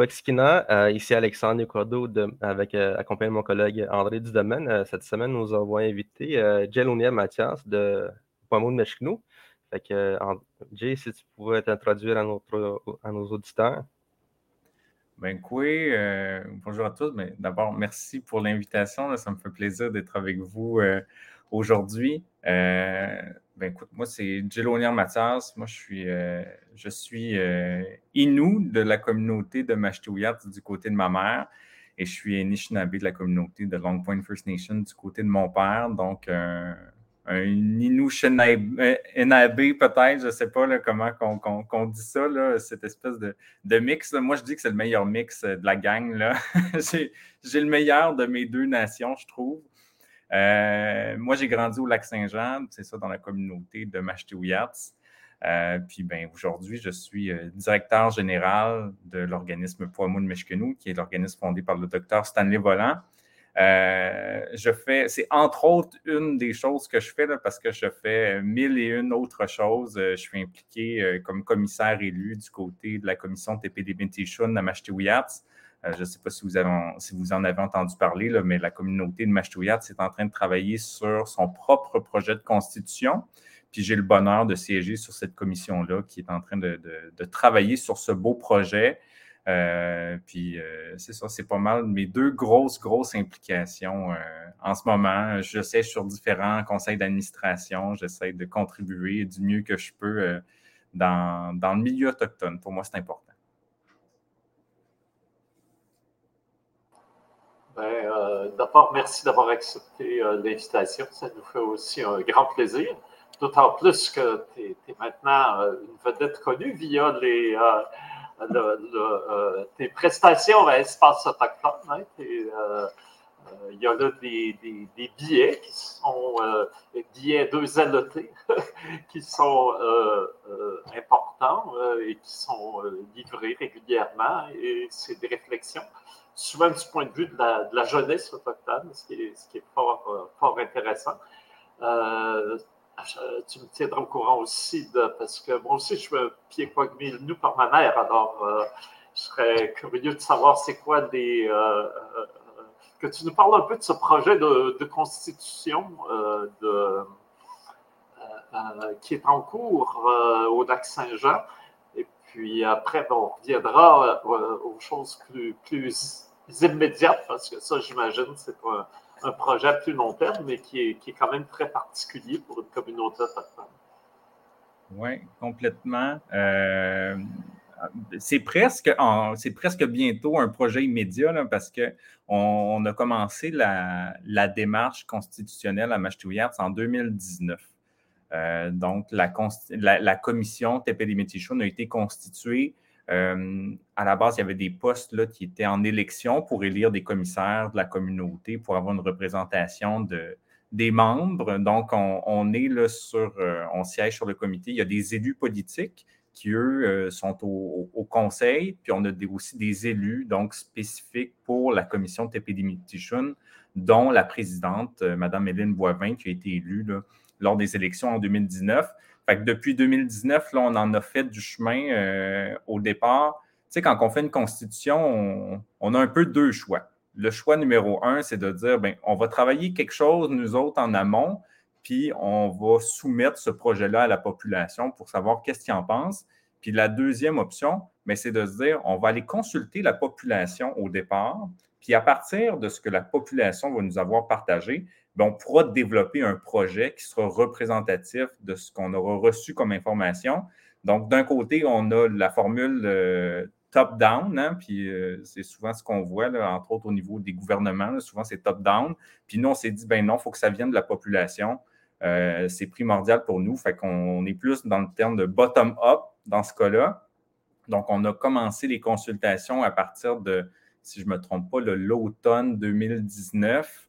Quexkina, euh, ici Alexandre Cordo avec euh, accompagné de mon collègue André Dudomaine. Euh, cette semaine, nous avons invité Jelonia Mathias de Poimo de que, Jay, si tu pouvais t'introduire à, à nos auditeurs. Ben oui, bonjour à tous. Mais d'abord, merci pour l'invitation. Ça me fait plaisir d'être avec vous aujourd'hui. Ben écoute, moi, c'est Jelonier Mathias. Moi, je suis, euh, je suis euh, Inou de la communauté de Mashtouillat du côté de ma mère. Et je suis Anishinaabe de la communauté de Long Point First Nation du côté de mon père. Donc, un Inou peut-être, je ne sais pas comment on, dit ça, là, cette espèce de, de mix. Moi, je dis que c'est le meilleur mix de la gang. J'ai le meilleur de mes deux nations, je trouve. Euh, moi, j'ai grandi au Lac-Saint-Jean, c'est ça, dans la communauté de Machtéouyats. Euh, puis ben, aujourd'hui, je suis euh, directeur général de l'organisme Poimoun Meshkenou, qui est l'organisme fondé par le docteur Stanley Volant. je fais, c'est entre autres une des choses que je fais parce que je fais mille et une autres choses. je suis impliqué comme commissaire élu du côté de la commission TPD Bintishun à Machtéouyats. Euh, je ne sais pas si vous, vous, en avez entendu parler, mais la communauté de Mashtouillat est en train de travailler sur son propre projet de constitution. Puis j'ai le bonheur de siéger sur cette commission-là qui est en train de, travailler sur ce beau projet. Euh, puis euh, c'est ça, c'est pas mal mes deux grosses, grosses implications en ce moment. J'essaie sur différents conseils d'administration, j'essaie de contribuer du mieux que je peux dans le milieu autochtone. Pour moi, c'est important. Ben, euh, d'abord, merci d'avoir accepté euh, l'invitation. Ça nous fait aussi un grand plaisir. D'autant plus que tu es, maintenant euh, une vedette connue via les, tes prestations à Espace Autochtone. Hein. Il y a là des, billets qui sont des billets 2 LET qui sont importants et qui sont livrés régulièrement. Et c'est des réflexions souvent du point de vue de la, jeunesse autochtone, ce qui est, fort, euh, intéressant. Euh, tu me tiendras au courant aussi, parce que moi aussi, je suis un pied nous par ma mère, alors euh, je serais curieux de savoir c'est quoi des. Que tu nous parles un peu de ce projet de, constitution de, qui est en cours au lac Saint-Jean. Et puis après, on reviendra aux choses plus, immédiates, parce que ça, j'imagine, c'est un, projet à plus long terme, mais qui est, qui est quand même très particulier pour une communauté autochtone. Oui, complètement. Euh, c'est presque, c'est presque bientôt un projet immédiat parce qu'on on a commencé la, démarche constitutionnelle à Mashtouillards en 2019. Euh, donc, la, la, la commission TPD-Métichon a été constituée euh, à la base, il y avait des postes là, qui étaient en élection pour élire des commissaires de la communauté pour avoir une représentation de, des membres. Donc, on, est là sur, euh, on siège sur le comité. Il y a des élus politiques qui, eux, euh, sont au, conseil, puis on a aussi des élus donc spécifiques pour la commission de TPD dont la présidente, Mme Hélène Boivin, qui a été élue lors des élections en 2019 depuis 2019, là, on en a fait du chemin euh, au départ. Tu sais, quand on fait une constitution, on, a un peu deux choix. Le choix numéro un, c'est de dire, ben, on va travailler quelque chose, nous autres, en amont, puis on va soumettre ce projet-là à la population pour savoir qu'est-ce qu'ils en pensent. Puis la deuxième option, ben, c'est de se dire, on va aller consulter la population au départ, puis à partir de ce que la population va nous avoir partagé, ben, on pourra développer un projet qui sera représentatif de ce qu'on aura reçu comme information. Donc, d'un côté, on a la formule euh, top-down, hein, puis euh, c'est souvent ce qu'on voit, entre autres au niveau des gouvernements, souvent c'est top-down. Puis nous, on s'est dit, ben non, il faut que ça vienne de la population. Euh, c'est primordial pour nous. Fait qu'on est plus dans le terme de bottom-up dans ce cas-là. Donc, on a commencé les consultations à partir de, si je ne me trompe pas, l'automne 2019.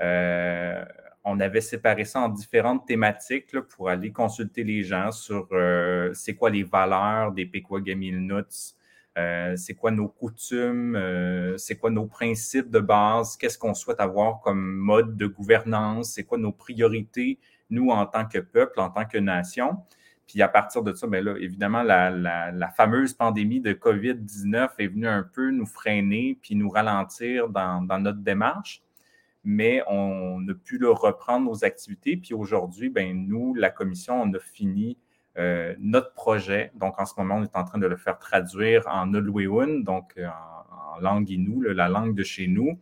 Euh, on avait séparé ça en différentes thématiques pour aller consulter les gens sur euh, c'est quoi les valeurs des Pequagamilnuts, euh, c'est quoi nos coutumes, c'est quoi nos principes de base, qu'est-ce qu'on souhaite avoir comme mode de gouvernance, c'est quoi nos priorités, nous, en tant que peuple, en tant que nation. Puis à partir de ça, bien là, évidemment, la, fameuse pandémie de COVID-19 est venue un peu nous freiner puis nous ralentir dans, notre démarche. Mais on a pu reprendre nos activités. Puis aujourd'hui, ben nous, la commission, on a fini euh, notre projet. Donc en ce moment, on est en train de le faire traduire en Nulweun, donc euh, en, langue Innu, la langue de chez nous,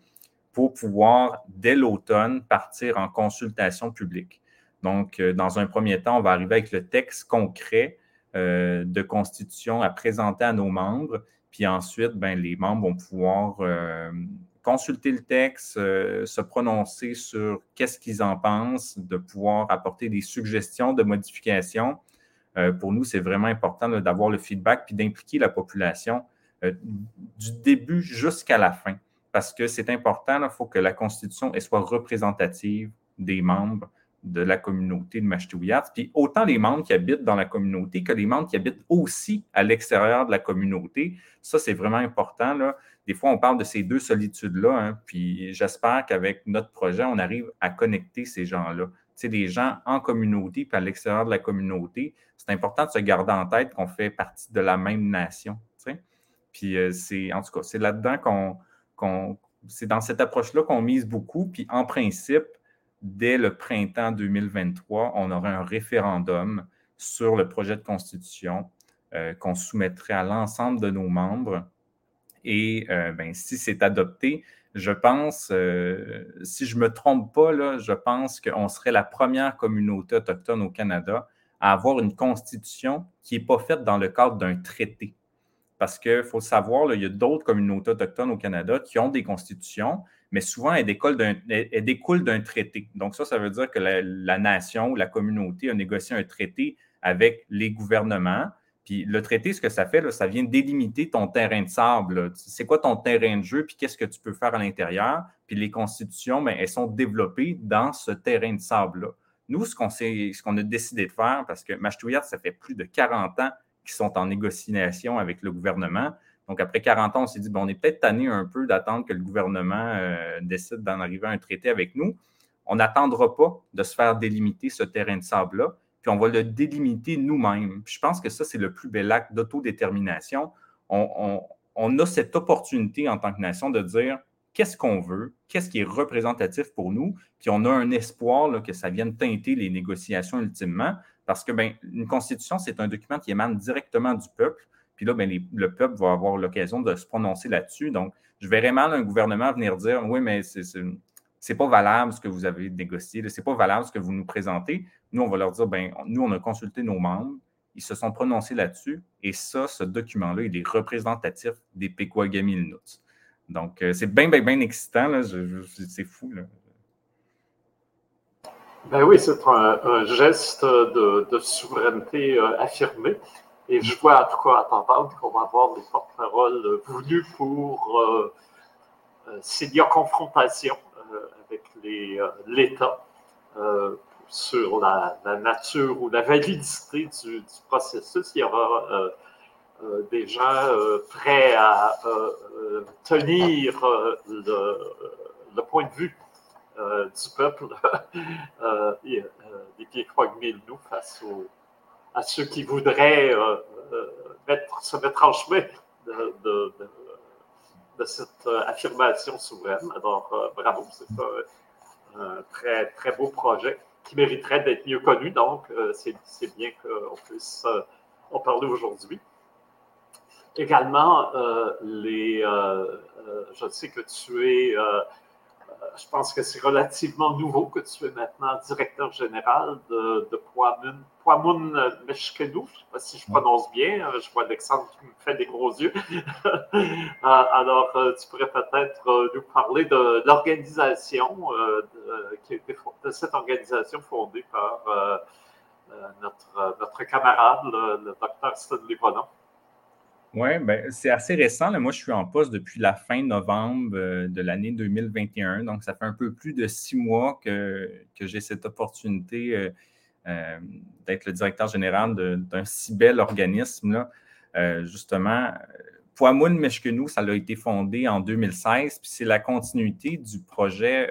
pour pouvoir, dès l'automne, partir en consultation publique. Donc, euh, dans un premier temps, on va arriver avec le texte concret de constitution à présenter à nos membres. Puis ensuite, ben, les membres vont pouvoir consulter le texte, se prononcer sur qu'est-ce qu'ils en pensent, de pouvoir apporter des suggestions de modifications. Pour nous, c'est vraiment important d'avoir le feedback puis d'impliquer la population du début jusqu'à la fin. Parce que c'est important, il faut que la Constitution soit représentative des membres de la communauté de Mashtouillat. Puis autant les membres qui habitent dans la communauté que les membres qui habitent aussi à l'extérieur de la communauté. Ça, c'est vraiment important. Des fois, on parle de ces deux solitudes-là. Hein, puis j'espère qu'avec notre projet, on arrive à connecter ces gens-là. Sais, des gens en communauté puis à l'extérieur de la communauté. C'est important de se garder en tête qu'on fait partie de la même nation. Puis euh, c'est, en tout cas, c'est là-dedans qu'on, qu'on c'est dans cette approche-là qu'on mise beaucoup. Puis en principe, dès le printemps 2023, on aurait un référendum sur le projet de constitution euh, qu'on soumettrait à l'ensemble de nos membres. Et euh, ben, si c'est adopté, je pense, euh, si je ne me trompe pas, là, je pense qu'on serait la première communauté autochtone au Canada à avoir une constitution qui n'est pas faite dans le cadre d'un traité. Parce qu'il faut savoir, il y a d'autres communautés autochtones au Canada qui ont des constitutions, mais souvent, elle découle d'un traité. Donc, ça, ça veut dire que la, nation ou la communauté a négocié un traité avec les gouvernements. Puis le traité, ce que ça fait, ça vient délimiter ton terrain de sable. C'est quoi ton terrain de jeu, puis qu'est-ce que tu peux faire à l'intérieur? Puis les constitutions, bien, elles sont développées dans ce terrain de sable-là. Nous, ce qu'on qu'on a décidé de faire, parce que Mashtouillat, ça fait plus de 40 ans qu'ils sont en négociation avec le gouvernement, donc, après 40 ans, on s'est dit, bon, on est peut-être tanné un peu d'attendre que le gouvernement euh, décide d'en arriver à un traité avec nous. On n'attendra pas de se faire délimiter ce terrain de sable-là, puis on va le délimiter nous-mêmes. je pense que ça, c'est le plus bel acte d'autodétermination. On, a cette opportunité en tant que nation de dire qu'est-ce qu'on veut, qu'est-ce qui est représentatif pour nous, puis on a un espoir que ça vienne teinter les négociations ultimement, parce que ben, une constitution, c'est un document qui émane directement du peuple. Puis là, ben, le peuple va avoir l'occasion de se prononcer là-dessus. Donc, je verrais mal un gouvernement venir dire Oui, mais c'est n'est pas valable ce que vous avez négocié, c'est pas valable ce que vous nous présentez. Nous, on va leur dire ben, nous, on a consulté nos membres, ils se sont prononcés là-dessus, et ça, ce document-là, il est représentatif des Pequagamilnuts. Donc, euh, c'est bien, bien, bien excitant, c'est fou. Là. Ben oui, c'est un, geste de, souveraineté euh, affirmé. Et je vois en tout cas à t'entendre qu'on va avoir des porte-paroles voulus pour euh, euh, s'il y a confrontation euh, avec l'État sur la, nature ou la validité du, processus. Il y aura des gens prêts à tenir le, point de vue du peuple des pieds de nous face à ceux qui voudraient euh, euh, se mettre en chemin de, cette euh, affirmation souveraine. Alors, bravo, c'est un, très, très beau projet qui mériterait d'être mieux connu. Donc, c'est bien qu'on puisse en parler aujourd'hui. Également, les, je sais que tu es je pense que c'est relativement nouveau que tu es maintenant directeur général de, de Poimun, Meshkenou. Je ne sais pas si je prononce bien. Euh, je vois Alexandre qui me fait des gros yeux. Euh, alors, euh, tu pourrais peut-être nous parler de l'organisation, de, cette organisation fondée par notre, notre camarade, le, docteur Stanley Bonan. Oui, ben, c'est assez récent. Moi, je suis en poste depuis la fin novembre euh, de l'année 2021. Donc, ça fait un peu plus de six mois que, que j'ai cette opportunité euh, euh, d'être le directeur général d'un si bel organisme. Là. justement, Poimoun Meshkenou, ça a été fondé en 2016, puis c'est la continuité du projet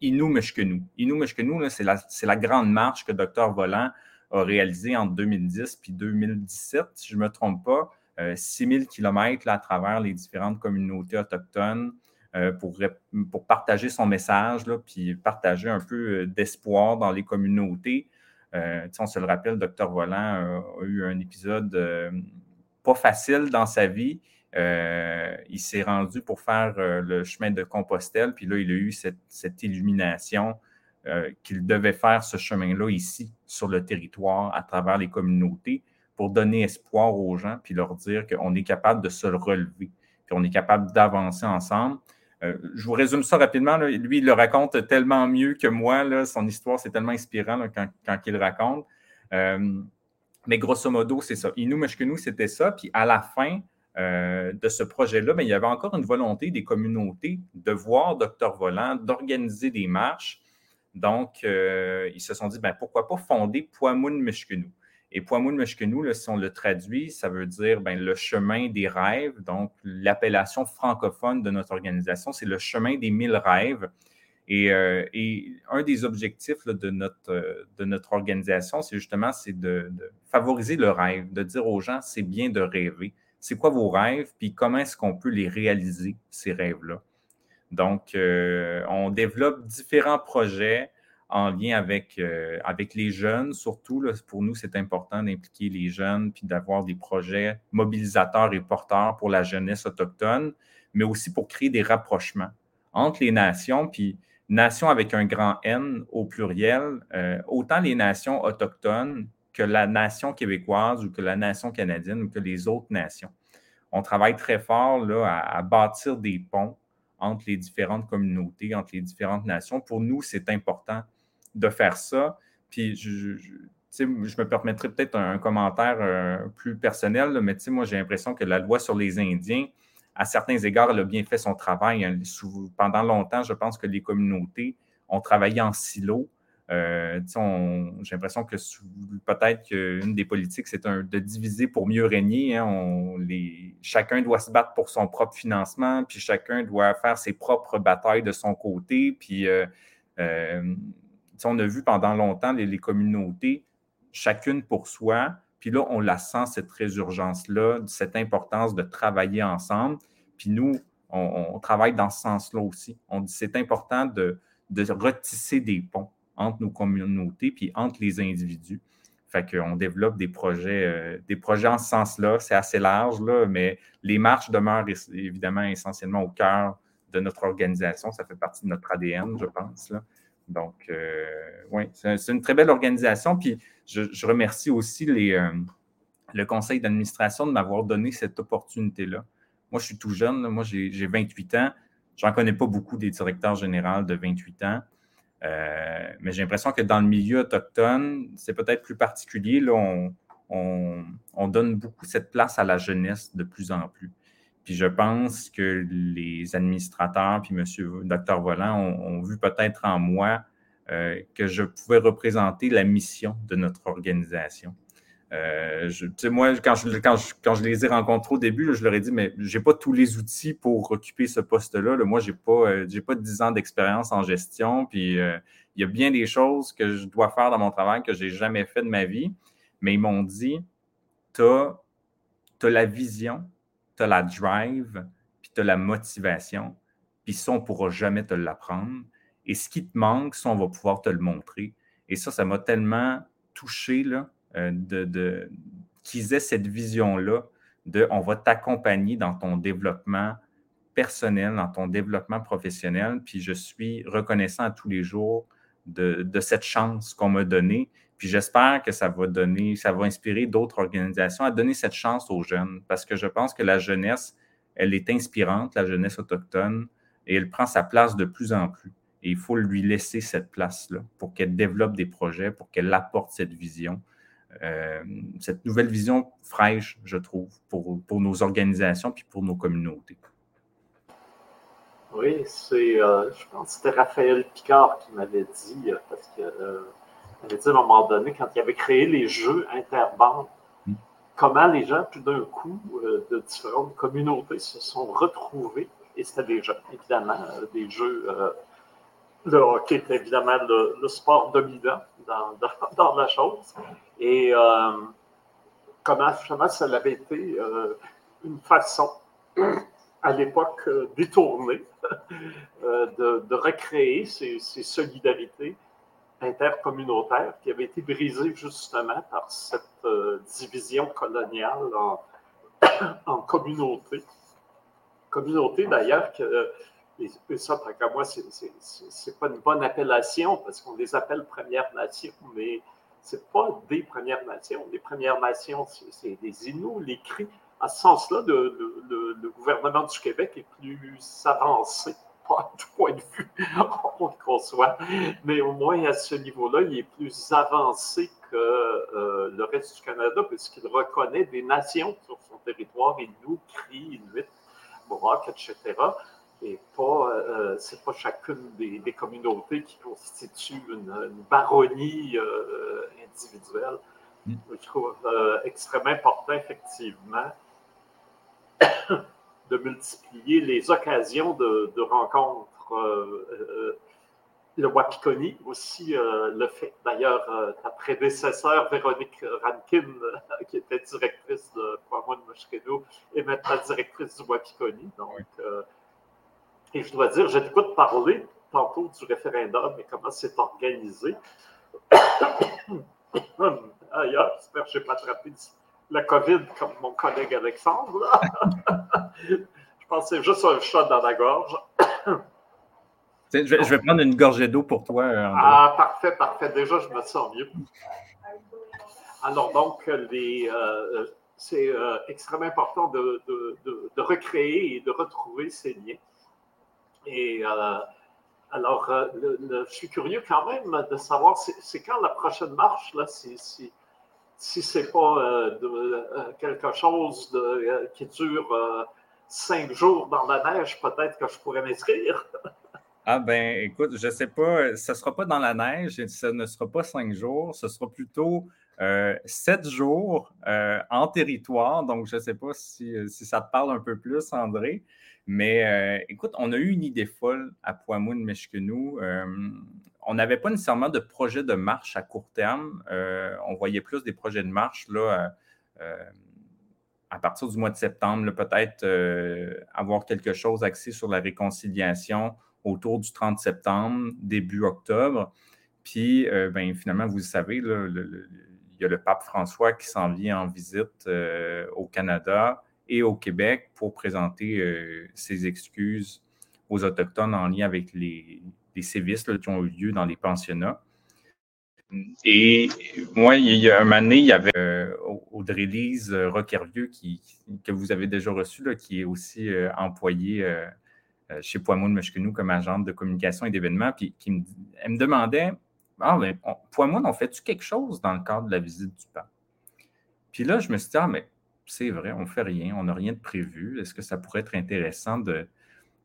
Inou Meshkenou. Inou Meshkenou, c'est la, la, grande marche que Dr. Volant a a réalisé entre 2010 et 2017, si je ne me trompe pas, 6000 km à travers les différentes communautés autochtones pour, pour partager son message, là, puis partager un peu d'espoir dans les communautés. on se le rappelle, Dr. Volant a eu un épisode pas facile dans sa vie. Euh, il s'est rendu pour faire euh, le chemin de Compostelle, puis là, il a eu cette, illumination euh, qu'il devait faire ce chemin-là ici, sur le territoire, à travers les communautés, pour donner espoir aux gens, puis leur dire qu'on est capable de se relever, puis on est capable d'avancer ensemble. je vous résume ça rapidement. Lui, il le raconte tellement mieux que moi. Son histoire, c'est tellement inspirant quand, quand, il raconte. mais grosso modo, c'est ça. Inou nous, c'était ça. Puis à la fin, euh, de ce projet-là, mais il y avait encore une volonté des communautés de voir Docteur Volant, d'organiser des marches. Donc, euh, ils se sont dit, ben, pourquoi pas fonder Poimoun Meshkenou. Et Poimoun Meshkenou, si on le traduit, ça veut dire ben, le chemin des rêves. Donc, l'appellation francophone de notre organisation, c'est le chemin des mille rêves. Et, euh, un des objectifs de, notre, de notre organisation, c'est justement c'est de, favoriser le rêve, de dire aux gens, c'est bien de rêver c'est quoi vos rêves, puis comment est-ce qu'on peut les réaliser, ces rêves-là? Donc, euh, on développe différents projets en lien avec, euh, avec les jeunes, surtout. pour nous, c'est important d'impliquer les jeunes, puis d'avoir des projets mobilisateurs et porteurs pour la jeunesse autochtone, mais aussi pour créer des rapprochements entre les nations, puis nations avec un grand N au pluriel, euh, autant les nations autochtones que la nation québécoise ou que la nation canadienne ou que les autres nations. On travaille très fort là, à, bâtir des ponts entre les différentes communautés, entre les différentes nations. Pour nous, c'est important de faire ça. Puis, je, je, me permettrai peut-être un, commentaire euh, plus personnel, mais moi, j'ai l'impression que la loi sur les Indiens, à certains égards, elle a bien fait son travail. Hein. Pendant longtemps, je pense que les communautés ont travaillé en silo euh, j'ai l'impression que peut-être qu'une des politiques, c'est de diviser pour mieux régner. Hein. chacun doit se battre pour son propre financement, puis chacun doit faire ses propres batailles de son côté. Puis, euh, on a vu pendant longtemps les, communautés, chacune pour soi. Puis là, on la sent, cette résurgence-là, cette importance de travailler ensemble. Puis nous, on, travaille dans ce sens-là aussi. On dit c'est important de, de retisser des ponts entre nos communautés puis entre les individus. Fait qu'on développe des projets, euh, des projets en ce sens-là. C'est assez large, là, mais les marches demeurent évidemment essentiellement au cœur de notre organisation. Ça fait partie de notre ADN, je pense. Donc, euh, oui, c'est une très belle organisation. Puis, je, remercie aussi les, euh, le conseil d'administration de m'avoir donné cette opportunité-là. Moi, je suis tout jeune. Moi, j'ai 28 ans. Je n'en connais pas beaucoup des directeurs généraux de 28 ans. Euh, mais j'ai l'impression que dans le milieu autochtone, c'est peut-être plus particulier. Là, on, donne beaucoup cette place à la jeunesse de plus en plus. Puis je pense que les administrateurs, puis M. Dr. Volant ont, vu peut-être en moi euh, que je pouvais représenter la mission de notre organisation. Euh, moi, quand je, quand, je, les ai rencontrés au début, je leur ai dit, mais je n'ai pas tous les outils pour occuper ce poste-là. Moi, je n'ai pas, euh, pas 10 ans d'expérience en gestion. Puis, euh, il y a bien des choses que je dois faire dans mon travail que je n'ai jamais fait de ma vie. Mais ils m'ont dit, tu as, la vision, tu as la drive, puis tu as la motivation. Puis ça, on ne pourra jamais te l'apprendre. Et ce qui te manque, ça, on va pouvoir te le montrer. Et ça, ça m'a tellement touché, euh, de, qu'ils aient cette vision-là de on va t'accompagner dans ton développement personnel, dans ton développement professionnel. Puis je suis reconnaissant à tous les jours de, cette chance qu'on m'a donnée. Puis j'espère que ça va donner, ça va inspirer d'autres organisations à donner cette chance aux jeunes parce que je pense que la jeunesse, elle est inspirante, la jeunesse autochtone, et elle prend sa place de plus en plus. Et il faut lui laisser cette place-là pour qu'elle développe des projets, pour qu'elle apporte cette vision. Euh, cette nouvelle vision fraîche, je trouve, pour, pour, nos organisations puis pour nos communautés. Oui, c'est, euh, je pense que c'était Raphaël Picard qui m'avait dit, euh, parce qu'il avait dit à un moment donné, quand il avait créé les jeux interbandes, hmm. comment les gens, tout d'un coup, de différentes communautés se sont retrouvés, et c'était des jeux, évidemment, des jeux le hockey est évidemment le, sport dominant dans, dans, la chose. Et comment, comment ça avait été une façon, à l'époque détournée, de, de, recréer ces, ces solidarités intercommunautaire qui avait été brisée justement par cette euh, division coloniale en, en communautés. Communauté d'ailleurs que, et ça, tant moi, c'est pas une bonne appellation parce qu'on les appelle Premières Nations, mais c'est pas des Premières Nations. Les Premières Nations, c'est des Inuits, les Cris. À ce sens-là, le, le, gouvernement du Québec est plus avancé pas point de vue, on le conçoit, mais au moins à ce niveau-là, il est plus avancé que euh, le reste du Canada, puisqu'il reconnaît des nations sur son territoire, Inuit, Cri, Inuit, Mohawk, etc. Et pas, euh, c'est pas chacune des, communautés qui constitue une, baronnie euh, individuelle. Mm. Je trouve extrêmement important, effectivement, de multiplier les occasions de, de rencontres. Euh, euh, le Wapikoni aussi euh, le fait. D'ailleurs, ta prédécesseur, Véronique Rankin, qui était directrice de Poimon Moshkeno, est maintenant directrice du Wapikoni. Donc, et je dois dire, j'ai j'écoute parler tantôt du référendum et comment c'est organisé. Ailleurs, j'espère que je n'ai pas attrapé la COVID comme mon collègue Alexandre. je pense que c'est juste un chat dans la gorge. je, vais, prendre une gorgée d'eau pour toi. Ah, parfait, parfait. Déjà, je me sens mieux. Alors, donc, euh, c'est euh, extrêmement important de, recréer et de retrouver ces liens. Et euh, alors, je suis curieux quand même de savoir, c'est quand la prochaine marche, là, c'est si c'est pas euh, euh, quelque chose euh, qui dure cinq jours dans la neige, peut-être que je pourrais m'inscrire. ah ben, écoute, je sais pas, ce ne sera pas dans la neige, ce ne sera pas cinq jours, ce sera plutôt sept jours en territoire. Donc, je ne sais pas si, ça te parle un peu plus, André. Mais écoute, on a eu une idée folle à Poimoun, Meshkenou on n'avait pas nécessairement de projet de marche à court terme. Euh, on voyait plus des projets de marche là, euh, à partir du mois de septembre, peut-être euh, avoir quelque chose axé sur la réconciliation autour du 30 septembre, début octobre. Puis, ben, finalement, vous le savez, il y a le pape François qui s'en vient en visite au Canada et au Québec pour présenter ses excuses aux Autochtones en lien avec les, sévices qui ont eu lieu dans les pensionnats. Et moi, il y a un donné, il y avait euh, Audrey-Lise Roquervieux qui, que vous avez déjà reçu, là, qui est aussi euh, employée euh, chez Poimoun Meshkenou comme agente de communication et d'événements. Puis qui me, elle me demandait Ah, mais on fait-tu quelque chose dans le cadre de la visite du pape? Puis là, je me suis dit Ah, mais c'est vrai, on ne fait rien, on n'a rien de prévu. Est-ce que ça pourrait être intéressant de,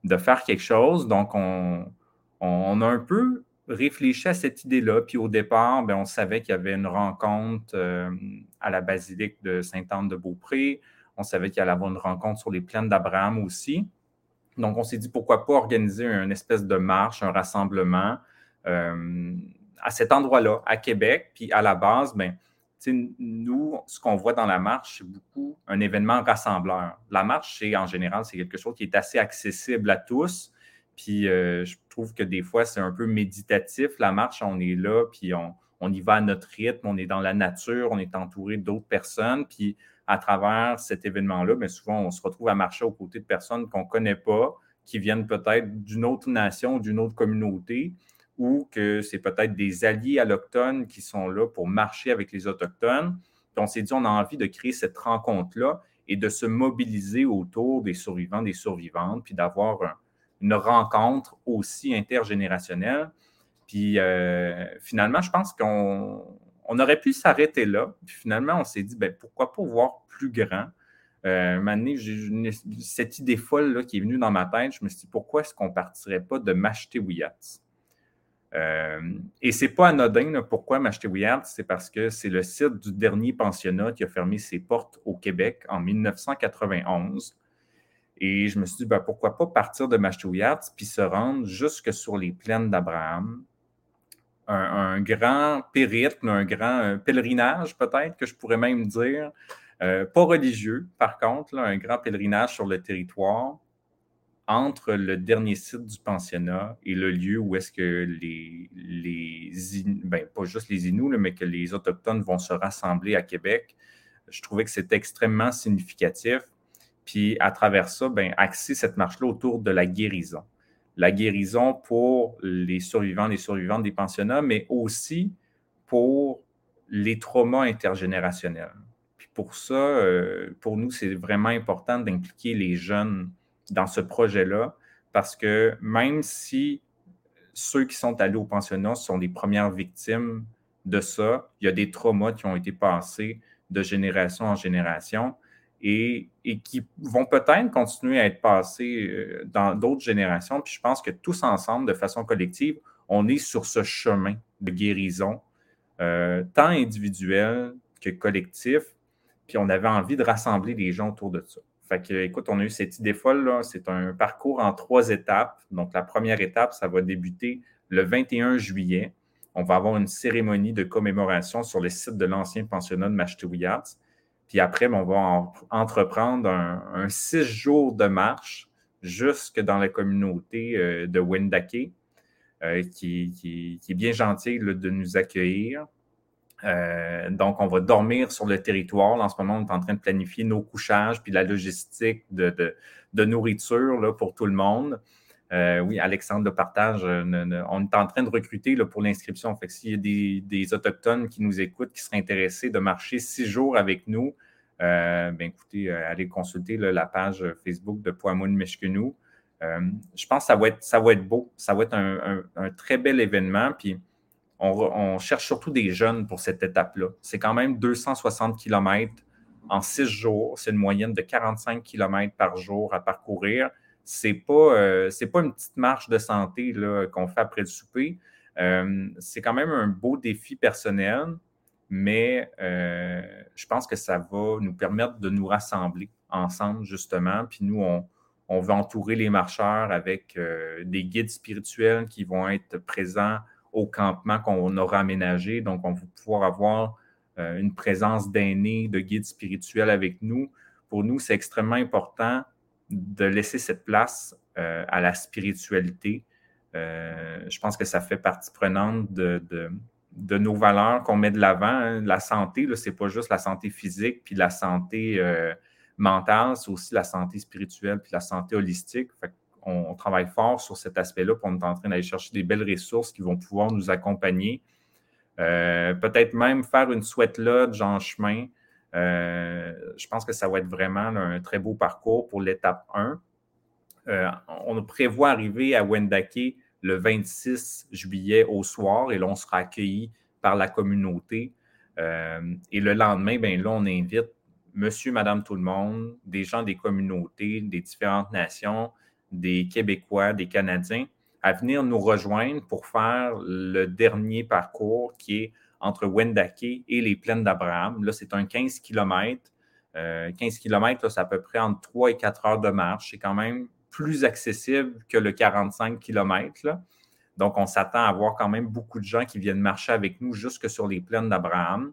de faire quelque chose? Donc, on, on a un peu réfléchi à cette idée-là. Puis au départ, ben, on savait qu'il y avait une rencontre euh, à la basilique de Sainte-Anne-de-Beaupré. On savait qu'il y allait avoir une rencontre sur les plaines d'Abraham aussi. Donc, on s'est dit pourquoi pas organiser une espèce de marche, un rassemblement euh, à cet endroit-là, à Québec. Puis à la base, ben, nous, ce qu'on voit dans la marche, c'est beaucoup un événement rassembleur. La marche, c'est en général, c'est quelque chose qui est assez accessible à tous. Puis euh, je trouve que des fois, c'est un peu méditatif. La marche, on est là, puis on, y va à notre rythme, on est dans la nature, on est entouré d'autres personnes. Puis à travers cet événement-là, bien souvent, on se retrouve à marcher aux côtés de personnes qu'on ne connaît pas, qui viennent peut-être d'une autre nation, d'une autre communauté, ou que c'est peut-être des alliés allochtones qui sont là pour marcher avec les Autochtones. Puis on s'est dit, on a envie de créer cette rencontre-là et de se mobiliser autour des survivants, des survivantes, puis d'avoir un, une rencontre aussi intergénérationnelle. Puis euh, finalement, je pense qu'on on aurait pu s'arrêter là. Puis finalement, on s'est dit, ben, pourquoi pas voir plus grand? Euh, cette idée folle là, qui est venue dans ma tête. Je me suis dit, pourquoi est-ce qu'on ne partirait pas de m'acheter Euh, et c'est pas anodin. pourquoi m'acheter? C'est parce que c'est le site du dernier pensionnat qui a fermé ses portes au Québec en 1991. Et je me suis dit, ben, pourquoi pas partir de Mashtouillat puis se rendre jusque sur les plaines d'Abraham, un, grand périple, un grand pèlerinage peut-être, que je pourrais même dire. pas religieux, par contre, un grand pèlerinage sur le territoire entre le dernier site du pensionnat et le lieu où est-ce que les, les ben, pas juste les Inuits, mais que les Autochtones vont se rassembler à Québec. Je trouvais que c'était extrêmement significatif. Puis à travers ça, ben, axer cette marche-là autour de la guérison. La guérison pour les survivants, les survivantes des pensionnats, mais aussi pour les traumas intergénérationnels. Puis pour ça, euh, pour nous, c'est vraiment important d'impliquer les jeunes dans ce projet-là parce que même si ceux qui sont allés au pensionnat sont les premières victimes de ça, il y a des traumas qui ont été passés de génération en génération et, qui vont peut-être continuer à être passés euh, dans d'autres générations. Puis je pense que tous ensemble, de façon collective, on est sur ce chemin de guérison, euh, tant individuel que collectif. Puis on avait envie de rassembler les gens autour de ça. Fait que, écoute, on a eu cette idée folle. C'est un parcours en trois étapes. Donc, la première étape, ça va débuter le 21 juillet. On va avoir une cérémonie de commémoration sur le site de l'ancien pensionnat de Mashtouillat. Puis après, ben, on va entreprendre un, six jours de marche jusque dans la communauté euh, de Wendake, euh, qui, est bien gentil de nous accueillir. Euh, donc, on va dormir sur le territoire. en ce moment, on est en train de planifier nos couchages puis la logistique de, nourriture là, pour tout le monde. Euh, oui, Alexandre de partage, euh, on est en train de recruter pour l'inscription. Fait s'il y a des, Autochtones qui nous écoutent, qui seraient intéressés de marcher six jours avec nous, ben écoutez, allez consulter la page Facebook de Poamoun Meshkenou. je pense que ça va, être, beau. Ça va être un, un très bel événement. Puis, on, cherche surtout des jeunes pour cette étape-là. C'est quand même 260 km en six jours. C'est une moyenne de 45 km par jour à parcourir. Ce n'est pas, euh, pas une petite marche de santé qu'on fait après le souper. Euh, c'est quand même un beau défi personnel, mais euh, je pense que ça va nous permettre de nous rassembler ensemble, justement. Puis nous, on, on veut entourer les marcheurs avec des guides spirituels qui vont être présents au campement qu'on aura aménagé. Donc, on va pouvoir avoir une présence d'aînés, de guides spirituels avec nous. Pour nous, c'est extrêmement important de laisser cette place euh, à la spiritualité. Euh, je pense que ça fait partie prenante de, nos valeurs qu'on met de l'avant. Hein. La santé, ce n'est pas juste la santé physique puis la santé mentale, c'est aussi la santé spirituelle puis la santé holistique. On, travaille fort sur cet aspect-là, pour on est en train d'aller chercher des belles ressources qui vont pouvoir nous accompagner. Euh, peut-être même faire une sweat lodge en chemin. Euh, je pense que ça va être vraiment un très beau parcours pour l'étape 1. Euh, on prévoit arriver à Wendake le 26 juillet au soir et là, on sera accueilli par la communauté. et le lendemain, ben là, on invite monsieur, madame, tout le monde, des gens des communautés, des différentes nations, des Québécois, des Canadiens à venir nous rejoindre pour faire le dernier parcours qui est entre Wendake et les plaines d'Abraham. Là, c'est un 15 km. 15 km, c'est à peu près entre 3 et 4 heures de marche. C'est quand même plus accessible que le 45 km. Donc, on s'attend à avoir quand même beaucoup de gens qui viennent marcher avec nous jusque sur les plaines d'Abraham.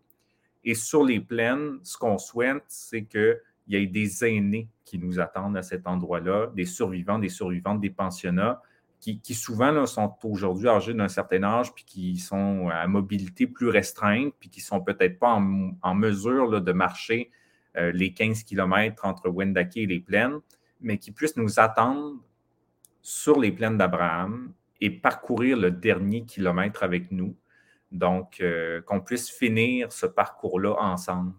Et sur les plaines, ce qu'on souhaite, c'est que il y a des aînés qui nous attendent à cet endroit-là, des survivants, des survivantes des pensionnats, qui, souvent sont aujourd'hui âgés d'un certain âge, puis qui sont à mobilité plus restreinte, puis qui ne sont peut-être pas en, mesure de marcher euh, les 15 km entre Wendake et les plaines, mais qui puissent nous attendre sur les plaines d'Abraham et parcourir le dernier kilomètre avec nous. Donc, euh, qu'on puisse finir ce parcours-là ensemble.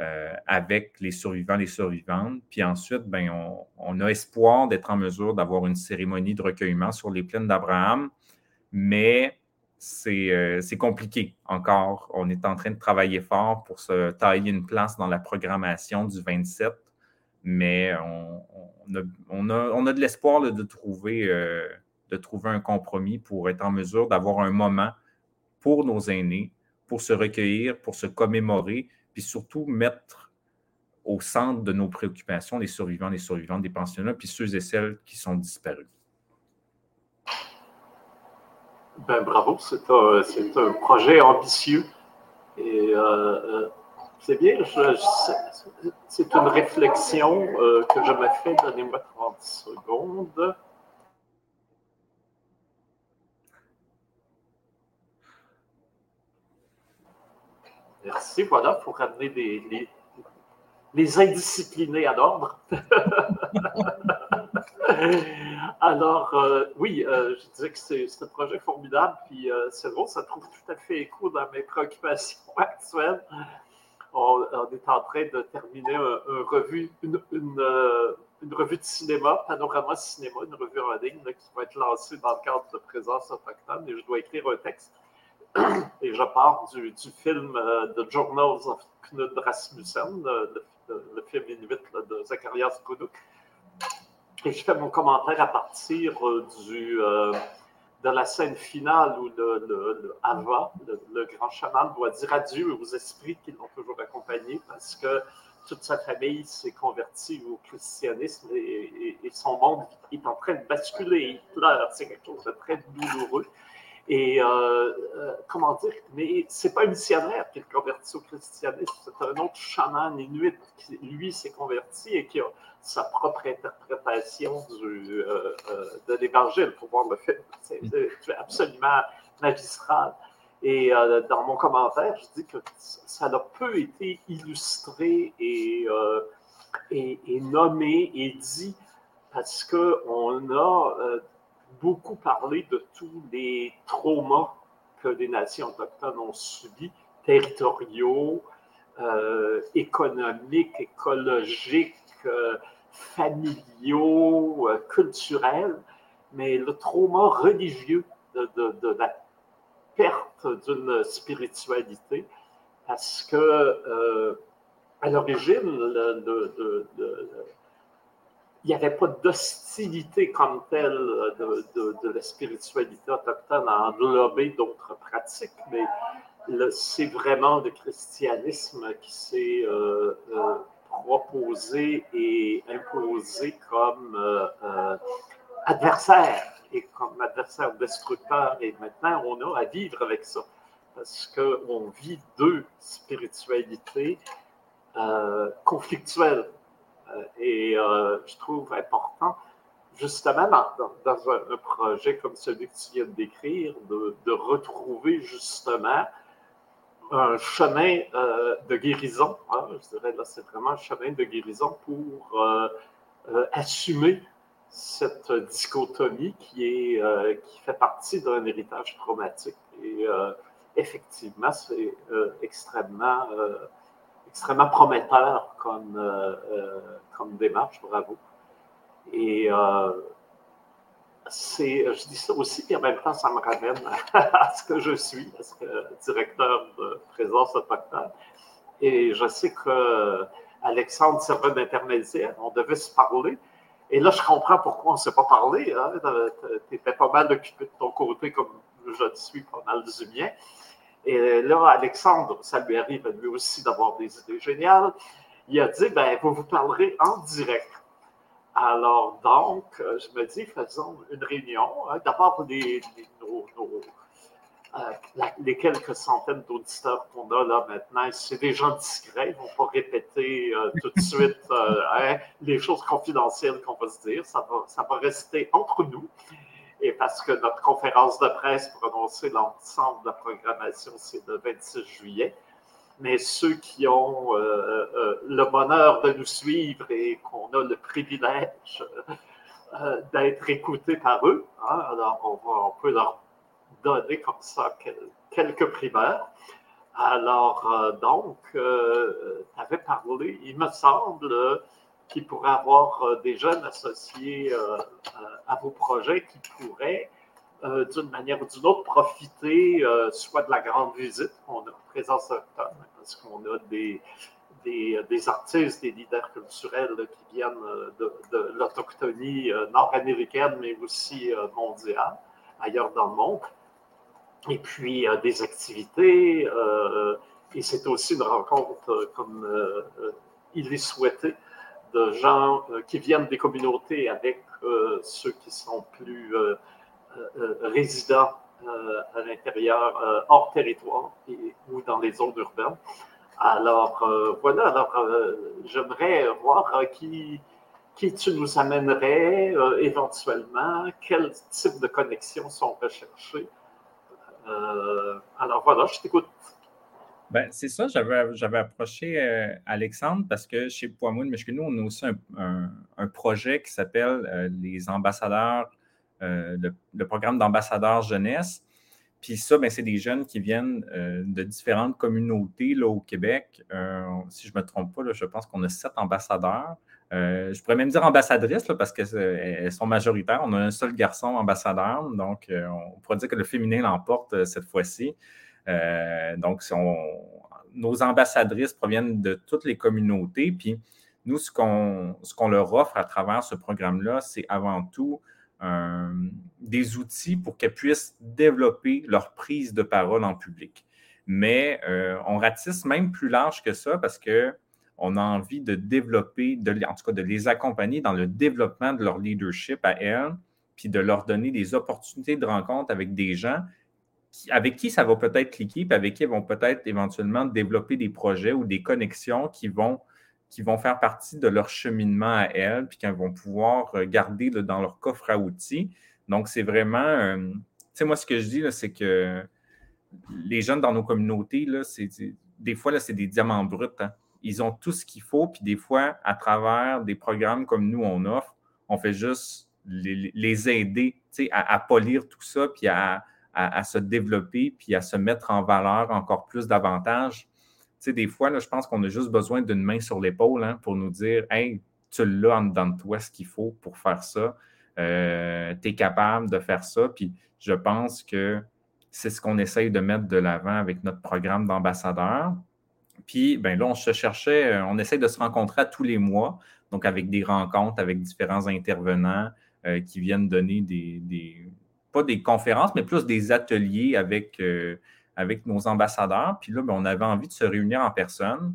Euh, avec les survivants, les survivantes. Puis ensuite, ben, on, a espoir d'être en mesure d'avoir une cérémonie de recueillement sur les plaines d'Abraham, mais euh, c'est compliqué encore. On est en train de travailler fort pour se tailler une place dans la programmation du 27, mais on, a, de l'espoir de, trouver, euh, de trouver un compromis pour être en mesure d'avoir un moment pour nos aînés, pour se recueillir, pour se commémorer, puis surtout mettre au centre de nos préoccupations les survivants, les survivantes des pensionnats, puis ceux et celles qui sont disparus. Ben, bravo, c'est un, un, projet ambitieux. Et c'est bien, c'est une réflexion que je me fais. Donnez-moi 30 secondes. Merci, voilà, pour ramener les, indisciplinés à l'ordre. Alors, euh, oui, euh, je disais que c'est un projet formidable, puis euh, c'est drôle, ça trouve tout à fait écho dans mes préoccupations actuelles. On, est en train de terminer une, revue de cinéma, Panorama Cinéma, une revue en ligne qui va être lancée dans le cadre de Présence autochtone, et je dois écrire un texte et je pars du, film euh, The Journals of Knud Rasmussen, le, film inuit de Zacharias Kuduk. Et je fais mon commentaire à partir euh, euh, de la scène finale où le, Ava, le, grand chaman, doit dire adieu aux esprits qui l'ont toujours accompagné parce que toute sa famille s'est convertie au christianisme et, et, son monde est en train de basculer. C'est quelque chose de très douloureux. Et euh, euh, comment dire, mais c'est pas un missionnaire qui est converti au christianisme, c'est un autre chaman inuit qui, lui, s'est converti et qui a sa propre interprétation du, euh, de l'évangile pour voir le fait. C'est absolument magistral. Et dans mon commentaire, je dis que ça n'a peu été illustré et, et, et nommé et dit parce qu'on a beaucoup parlé de tous les traumas que les nations autochtones ont subis, territoriaux, euh, économiques, écologiques, euh, familiaux, euh, culturels, mais le trauma religieux de, la perte d'une spiritualité, parce que à l'origine, il n'y avait pas d'hostilité comme telle de, de, la spiritualité autochtone à englober d'autres pratiques, mais c'est vraiment le christianisme qui s'est euh, euh, proposé et imposé comme euh, adversaire et comme adversaire destructeur. Et maintenant, on a à vivre avec ça parce qu'on vit deux spiritualités conflictuelles euh, et euh, je trouve important, justement, dans, un, projet comme celui que tu viens de décrire, de, retrouver justement un chemin euh, de guérison. Hein, je dirais là, c'est vraiment un chemin de guérison pour assumer cette dichotomie qui, qui fait partie d'un héritage traumatique. Et effectivement, c'est extrêmement extrêmement prometteur comme, euh, euh, comme démarche, bravo. Et euh, c'est, je dis ça aussi, puis en même temps, ça me ramène à ce que je suis, parce que directeur de présence autochtone. Et je sais que Alexandre servait d'intermédiaire, on devait se parler. Et là, je comprends pourquoi on ne s'est pas parlé. Hein. Tu étais pas mal occupé de ton côté, comme je le suis pas mal du mien. Et là, Alexandre, ça lui arrive à lui aussi d'avoir des idées géniales. Il a dit, ben, vous vous parlerez en direct. Alors, donc, euh, je me dis, faisons une réunion. Hein. D'abord, les, euh, les, quelques centaines d'auditeurs qu'on a là maintenant, c'est des gens discrets. Ils ne vont pas répéter euh, tout de suite hein, les choses confidentielles qu'on va se dire. Ça va rester entre nous et parce que notre conférence de presse pour annoncer l'ensemble de la programmation, c'est le 26 juillet. Mais ceux qui ont euh, euh, le bonheur de nous suivre et qu'on a le privilège euh, d'être écoutés par eux, hein, alors on, va, on, peut leur donner comme ça quelques primeurs. Alors, donc, tu avais parlé, il me semble, qui pourraient avoir euh, des jeunes associés euh, à vos projets qui pourraient, euh, d'une manière ou d'une autre, profiter soit de la grande visite qu'on a en présence octobre, parce qu'on a des, des, artistes, des leaders culturels qui viennent de, de l'autochtonie nord-américaine, mais aussi mondiale, ailleurs dans le monde. Et puis des activités, et c'est aussi une rencontre comme il est souhaité de gens euh, qui viennent des communautés avec euh, ceux qui sont plus euh, résidents à l'intérieur, hors territoire ou dans les zones urbaines. Alors, voilà, alors j'aimerais voir qui, qui tu nous amènerais éventuellement, quel type de connexions sont recherchées. alors voilà, je t'écoute. Ben, c'est ça, j'avais approché euh, Alexandre parce que chez Poimoun, nous, on a aussi un, projet qui s'appelle euh, les ambassadeurs, euh, le, programme d'ambassadeurs jeunesse. Puis ça, ben, c'est des jeunes qui viennent de différentes communautés là, au Québec. si je ne me trompe pas, je pense qu'on a sept ambassadeurs. je pourrais même dire ambassadrices parce qu'elles sont majoritaires. On a un seul garçon ambassadeur, donc on pourrait dire que le féminin l'emporte cette fois-ci. Euh, donc, nos ambassadrices proviennent de toutes les communautés. Puis, nous, ce qu'on leur offre à travers ce programme-là, c'est avant tout euh, des outils pour qu'elles puissent développer leur prise de parole en public. Mais euh, on ratisse même plus large que ça parce qu'on a envie de développer, en tout cas de les accompagner dans le développement de leur leadership à elles, puis de leur donner des opportunités de rencontre avec des gens avec qui ça va peut-être cliquer, puis avec qui ils vont peut-être éventuellement développer des projets ou des connexions qui vont, qui vont faire partie de leur cheminement à elles, puis qu'elles vont pouvoir euh, garder dans leur coffre à outils. Donc, c'est vraiment, euh, tu sais, moi, ce que je dis, c'est que les jeunes dans nos communautés, là, des fois, c'est des diamants bruts. Hein. Ils ont tout ce qu'il faut, puis des fois, à travers des programmes comme nous, on offre, on fait juste les, aider à, à polir tout ça, puis à, à, se développer puis à se mettre en valeur encore plus davantage. Tu sais, des fois, là, je pense qu'on a juste besoin d'une main sur l'épaule hein, pour nous dire Hey, tu l'as en dedans de toi ce qu'il faut pour faire ça. Euh, tu es capable de faire ça. Puis je pense que c'est ce qu'on essaye de mettre de l'avant avec notre programme d'ambassadeur. Puis ben là, on se cherchait, euh, on essaye de se rencontrer à tous les mois, donc avec des rencontres avec différents intervenants euh, qui viennent donner des, pas des conférences, mais plus des ateliers avec, euh, avec nos ambassadeurs. Puis là, ben, on avait envie de se réunir en personne.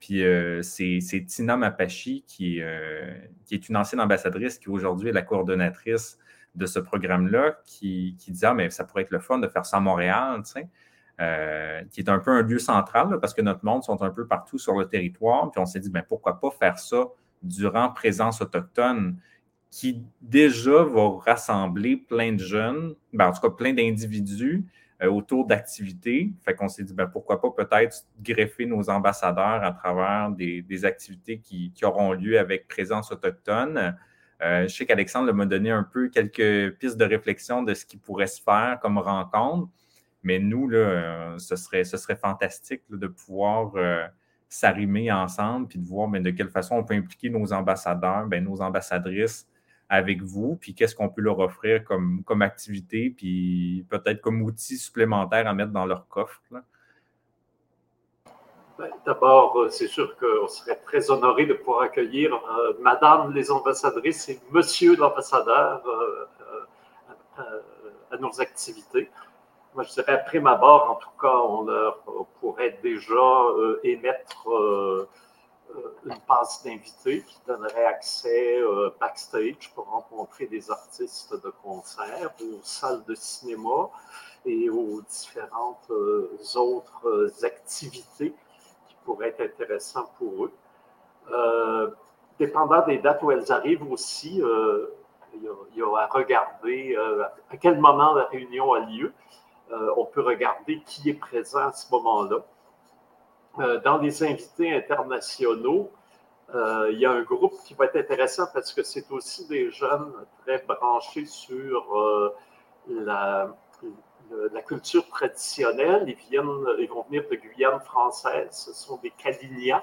Puis euh, c'est Tina Mapachi, qui, euh, qui, est une ancienne ambassadrice, qui aujourd'hui est la coordonnatrice de ce programme-là, qui, qui disait ah, mais ça pourrait être le fun de faire ça à Montréal, tu sais. qui est un peu un lieu central, parce que notre monde sont un peu partout sur le territoire. Puis on s'est dit, ben, pourquoi pas faire ça durant présence autochtone? Qui déjà va rassembler plein de jeunes, ben, en tout cas plein d'individus euh, autour d'activités. Fait qu'on s'est dit, ben, pourquoi pas peut-être greffer nos ambassadeurs à travers des, activités qui, auront lieu avec présence autochtone. Euh, je sais qu'Alexandre m'a donné un peu quelques pistes de réflexion de ce qui pourrait se faire comme rencontre. Mais nous, là, euh, ce, serait, ce serait fantastique de pouvoir s'arrimer ensemble puis de voir ben, de quelle façon on peut impliquer nos ambassadeurs, ben, nos ambassadrices avec vous, puis qu'est-ce qu'on peut leur offrir comme, comme activité, puis peut-être comme outil supplémentaire à mettre dans leur coffre. Ben, d'abord, euh, c'est sûr qu'on serait très honoré de pouvoir accueillir euh, Madame les ambassadrices et Monsieur l'ambassadeur euh, à nos activités. Moi, je dirais, après ma barre, en tout cas, on leur pourrait déjà émettre une passe d'invités qui donnerait accès euh, backstage pour rencontrer des artistes de concert, aux salles de cinéma et aux différentes euh, autres activités qui pourraient être intéressantes pour eux. dépendant des dates où elles arrivent aussi, il y, a, à regarder à quel moment la réunion a lieu. on peut regarder qui est présent à ce moment-là. Euh, dans les invités internationaux, euh, il y a un groupe qui va être intéressant parce que c'est aussi des jeunes très branchés sur euh, la, culture traditionnelle. Ils, viennent, ils vont venir de Guyane française. Ce sont des Cadignas.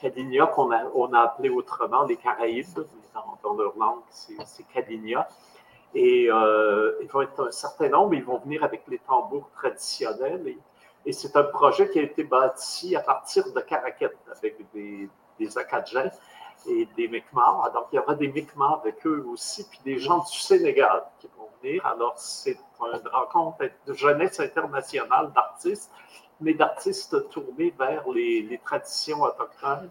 Cadignas qu'on a, appelé autrement les Caraïbes. Dans, leur langue, c'est Cadignas. Et ils vont être un certain nombre. Ils vont venir avec les tambours traditionnels. Et c'est un projet qui a été bâti à partir de Caraquette avec des, des Acadiens et des Mi'kmaq. Donc, il y aura des Mi'kmaq avec eux aussi, puis des gens du Sénégal qui vont venir. Alors, c'est une rencontre de jeunesse internationale d'artistes, mais d'artistes tournés vers les, traditions autochtones.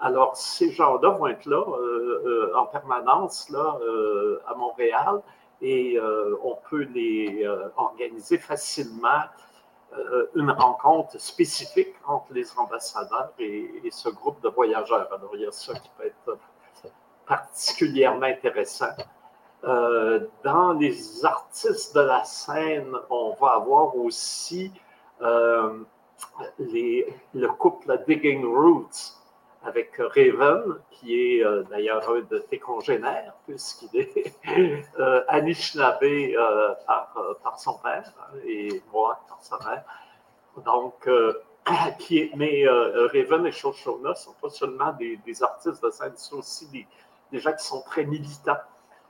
Alors, ces gens-là vont être là euh, euh, en permanence là, euh, à Montréal. et on peut les organiser facilement une rencontre spécifique entre les ambassadeurs et, ce groupe de voyageurs. Alors, il y a ça qui peut être particulièrement intéressant. Euh, dans les artistes de la scène, on va avoir aussi euh, le couple Digging Roots avec Raven, qui est euh, d'ailleurs un de tes congénères, puisqu'il est Anishinaabe par, par, son père et moi par sa mère. Donc, qui mais Raven et Shoshona ne sont pas seulement des, artistes de scène, sont aussi des, gens qui sont très militants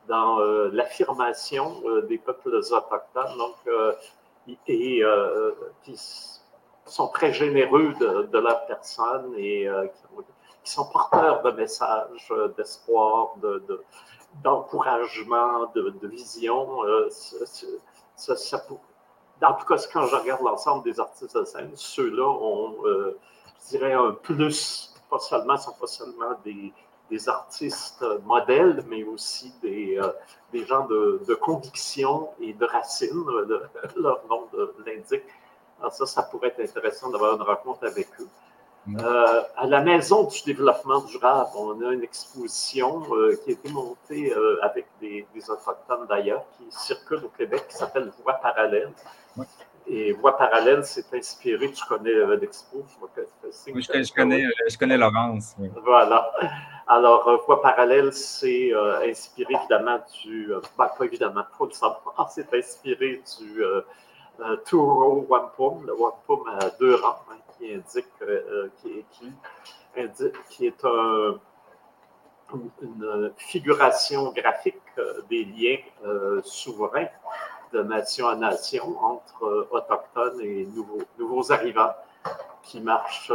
dans euh, l'affirmation euh, des peuples autochtones, donc, euh, qui sont très généreux de, leur personne et sont porteurs de messages d'espoir, d'encouragement, de, de, vision. Ça, ça, en tout cas, quand je regarde l'ensemble des artistes de scène, ceux-là ont, je dirais, un plus, pas seulement, sont pas seulement des, des artistes modèles, mais aussi des, euh, des gens de, de, conviction et de racines, leur nom l'indique. Alors ça, ça pourrait être intéressant d'avoir une rencontre avec eux. Euh, à la Maison du développement durable, on a une exposition euh, qui a été montée avec des, des Autochtones d'ailleurs, qui circule au Québec, qui s'appelle Voix parallèle. Et Voix parallèle, c'est inspiré, tu connais l'expo. Oui, je, connais, je connais Laurence. Voilà. Alors, euh, Voix parallèle, c'est euh, inspiré évidemment du. Euh, ben, pas évidemment, faut le savoir, c'est inspiré du Turo Wampum, le Wampum à deux rangs, hein, qui indique, qui, qui, indique, qui est un une figuration graphique des liens souverains de nation à nation entre euh, autochtones et nouveaux, nouveaux arrivants qui marchent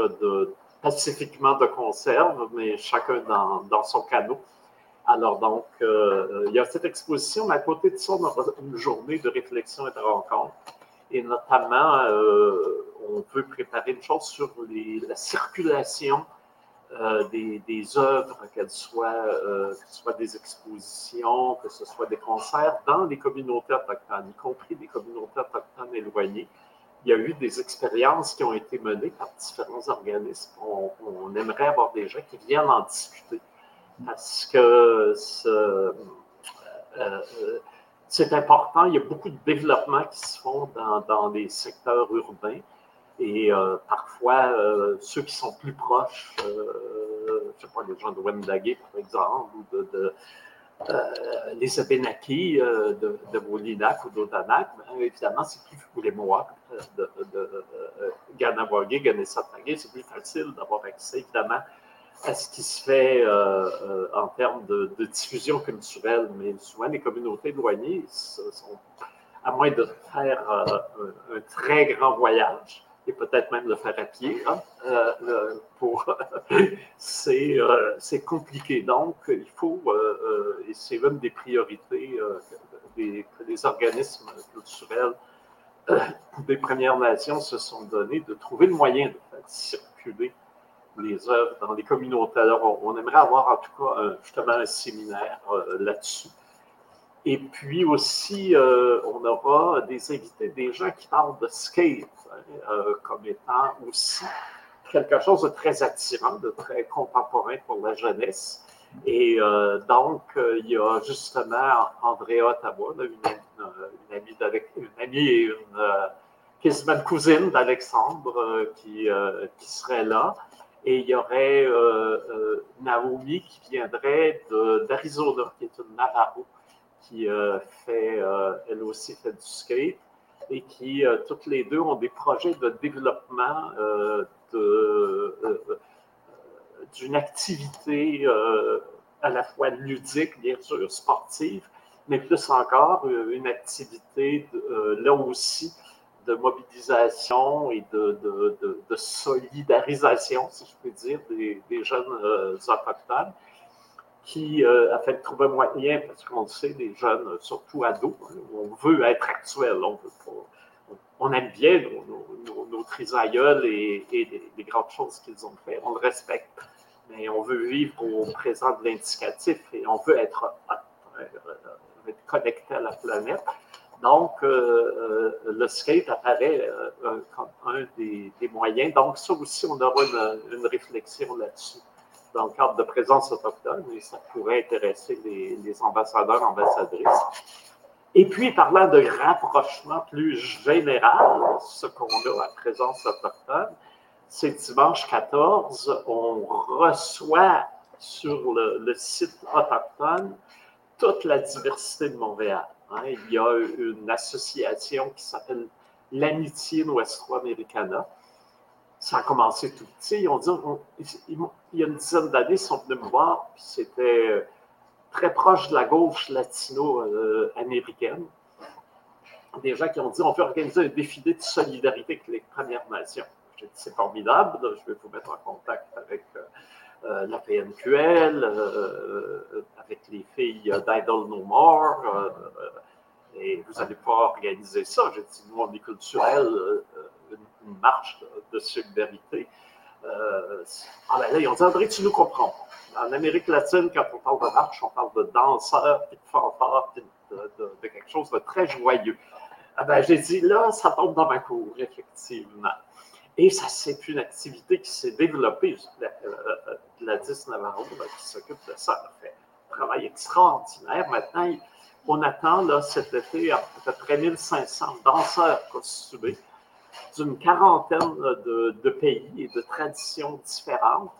pacifiquement de conserve, mais chacun dans, dans son canot. Alors donc, euh, il y a cette exposition, mais à côté de ça, on a une journée de réflexion et de rencontre. Et notamment, euh, on peut préparer une chose sur la circulation euh, des, œuvres, qu'elles soient, euh, soient des expositions, que ce soit des concerts, dans les communautés autochtones, y compris des communautés autochtones éloignées. Il y a eu des expériences qui ont été menées par différents organismes. On, aimerait avoir des gens qui viennent en discuter parce que euh, c'est important. Il y a beaucoup de développements qui se font dans les secteurs urbains. Et euh, parfois, euh, ceux qui sont plus proches, euh, je ne sais pas, les gens de Wendagé, par exemple, ou de, les Abénakis de, de ou d'Odanak, ben, évidemment, c'est plus, ou les Mohawks de, de Ganawagé, c'est plus facile d'avoir accès, évidemment, à ce qui se fait en termes de, diffusion culturelle. Mais souvent, les communautés éloignées sont, à moins de faire un très grand voyage, et peut-être même le faire à pied. Hein, euh, pour c'est, euh, c'est compliqué. Donc, il faut, euh, et c'est l'une des priorités des, les organismes culturels des Premières Nations se sont donnés, de trouver le moyen de faire circuler les œuvres dans les communautés. Alors, on, aimerait avoir en tout cas justement un séminaire là-dessus. Et puis aussi, on aura des invités, des gens qui parlent de skate, euh, comme étant aussi quelque chose de très attirant, de très contemporain pour la jeunesse. Et euh, donc, euh, il y a justement Andrea Ottawa, une, amie, une et une quasiment cousine d'Alexandre qui, qui serait là. Et il y aurait Naomi qui viendrait d'Arizona, qui est une Navajo, qui fait, elle aussi fait du skate et qui, euh, toutes les deux, ont des projets de développement euh, euh, d'une activité à la fois ludique, bien sûr, sportive, mais plus encore une activité là aussi de mobilisation et de, solidarisation, si je peux dire, des, jeunes autochtones qui, euh, afin de trouver moyen, parce qu'on le sait, les jeunes, surtout ados, hein, on veut être actuel, on, aime bien nos, nos, trisaïeuls et, les, grandes choses qu'ils ont fait, on le respecte, mais on veut vivre au présent de l'indicatif et on veut être, connectés à la planète. Donc, le skate apparaît comme un des, moyens. Donc, ça aussi, on aura une, réflexion là-dessus dans le cadre de présence autochtone, et ça pourrait intéresser les, les ambassadeurs, ambassadrices. Et puis, parlant de rapprochement plus général, ce qu'on a à présence autochtone, c'est dimanche 14, on reçoit sur le, site autochtone toute la diversité de Montréal. Hein. Il y a une association qui s'appelle l'Amitié Nuestro-Americana. Ça a commencé tout petit. Dit, il y a une dizaine d'années, ils sont venus me voir, c'était très proche de la gauche latino-américaine. Des gens qui ont dit on peut organiser un défilé de solidarité avec les Premières Nations. J'ai dit c'est formidable, je vais vous mettre en contact avec euh, euh, la PNQL, euh, avec les filles d'Idol No More, et vous allez pouvoir organiser ça. J'ai dit nous, on est culturel, une, marche de, solidarité. ah ben là, ils ont dit André, tu nous comprends en Amérique latine, quand on parle de marche, on parle de danseurs, de fanfare, de, quelque chose de très joyeux. Ah ben, j'ai dit, là, ça tombe dans ma cour, effectivement. Et ça, c'est une activité qui s'est développée. Gladys Navarro, qui s'occupe de ça, a fait un travail extraordinaire. Maintenant, on attend là, cet été à peu près 1500 danseurs costumés d'une quarantaine de, pays et de traditions différentes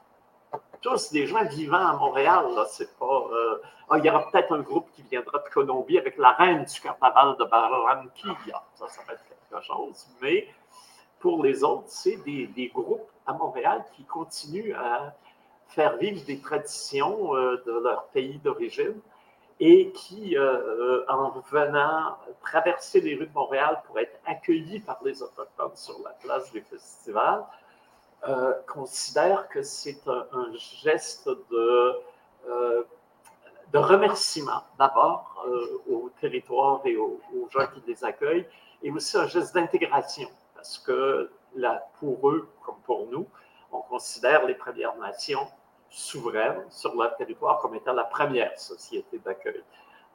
tous des gens vivants à Montréal. C'est pas. Euh, ah, il y aura peut-être un groupe qui viendra de Colombie avec la reine du carnaval de Barranquilla. Ça, ça va être quelque chose. Mais pour les autres, c'est des, groupes à Montréal qui continuent à faire vivre des traditions euh, de leur pays d'origine et qui, euh, en venant traverser les rues de Montréal pour être accueillis par les Autochtones sur la place du festival, euh, considère que c'est un, geste de, euh, de remerciement, d'abord euh, au territoire et aux, gens qui les accueillent, et aussi un geste d'intégration, parce que pour eux, comme pour nous, on considère les Premières Nations souveraines sur leur territoire comme étant la première société d'accueil.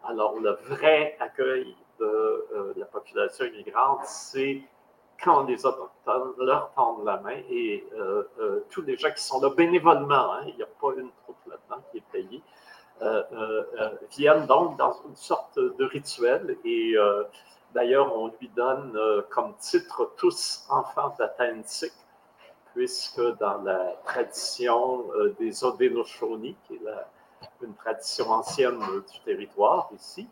Alors, le vrai accueil de la population immigrante, c'est quand les Autochtones leur tendent la main et euh, euh, tous les gens qui sont là bénévolement, hein, il n'y a pas une troupe là-dedans qui est payée, euh, viennent donc dans une sorte de rituel et d'ailleurs on lui donne comme titre tous enfants d'Atlantique puisque dans la tradition des Odenoshoni, qui est une tradition ancienne du territoire ici,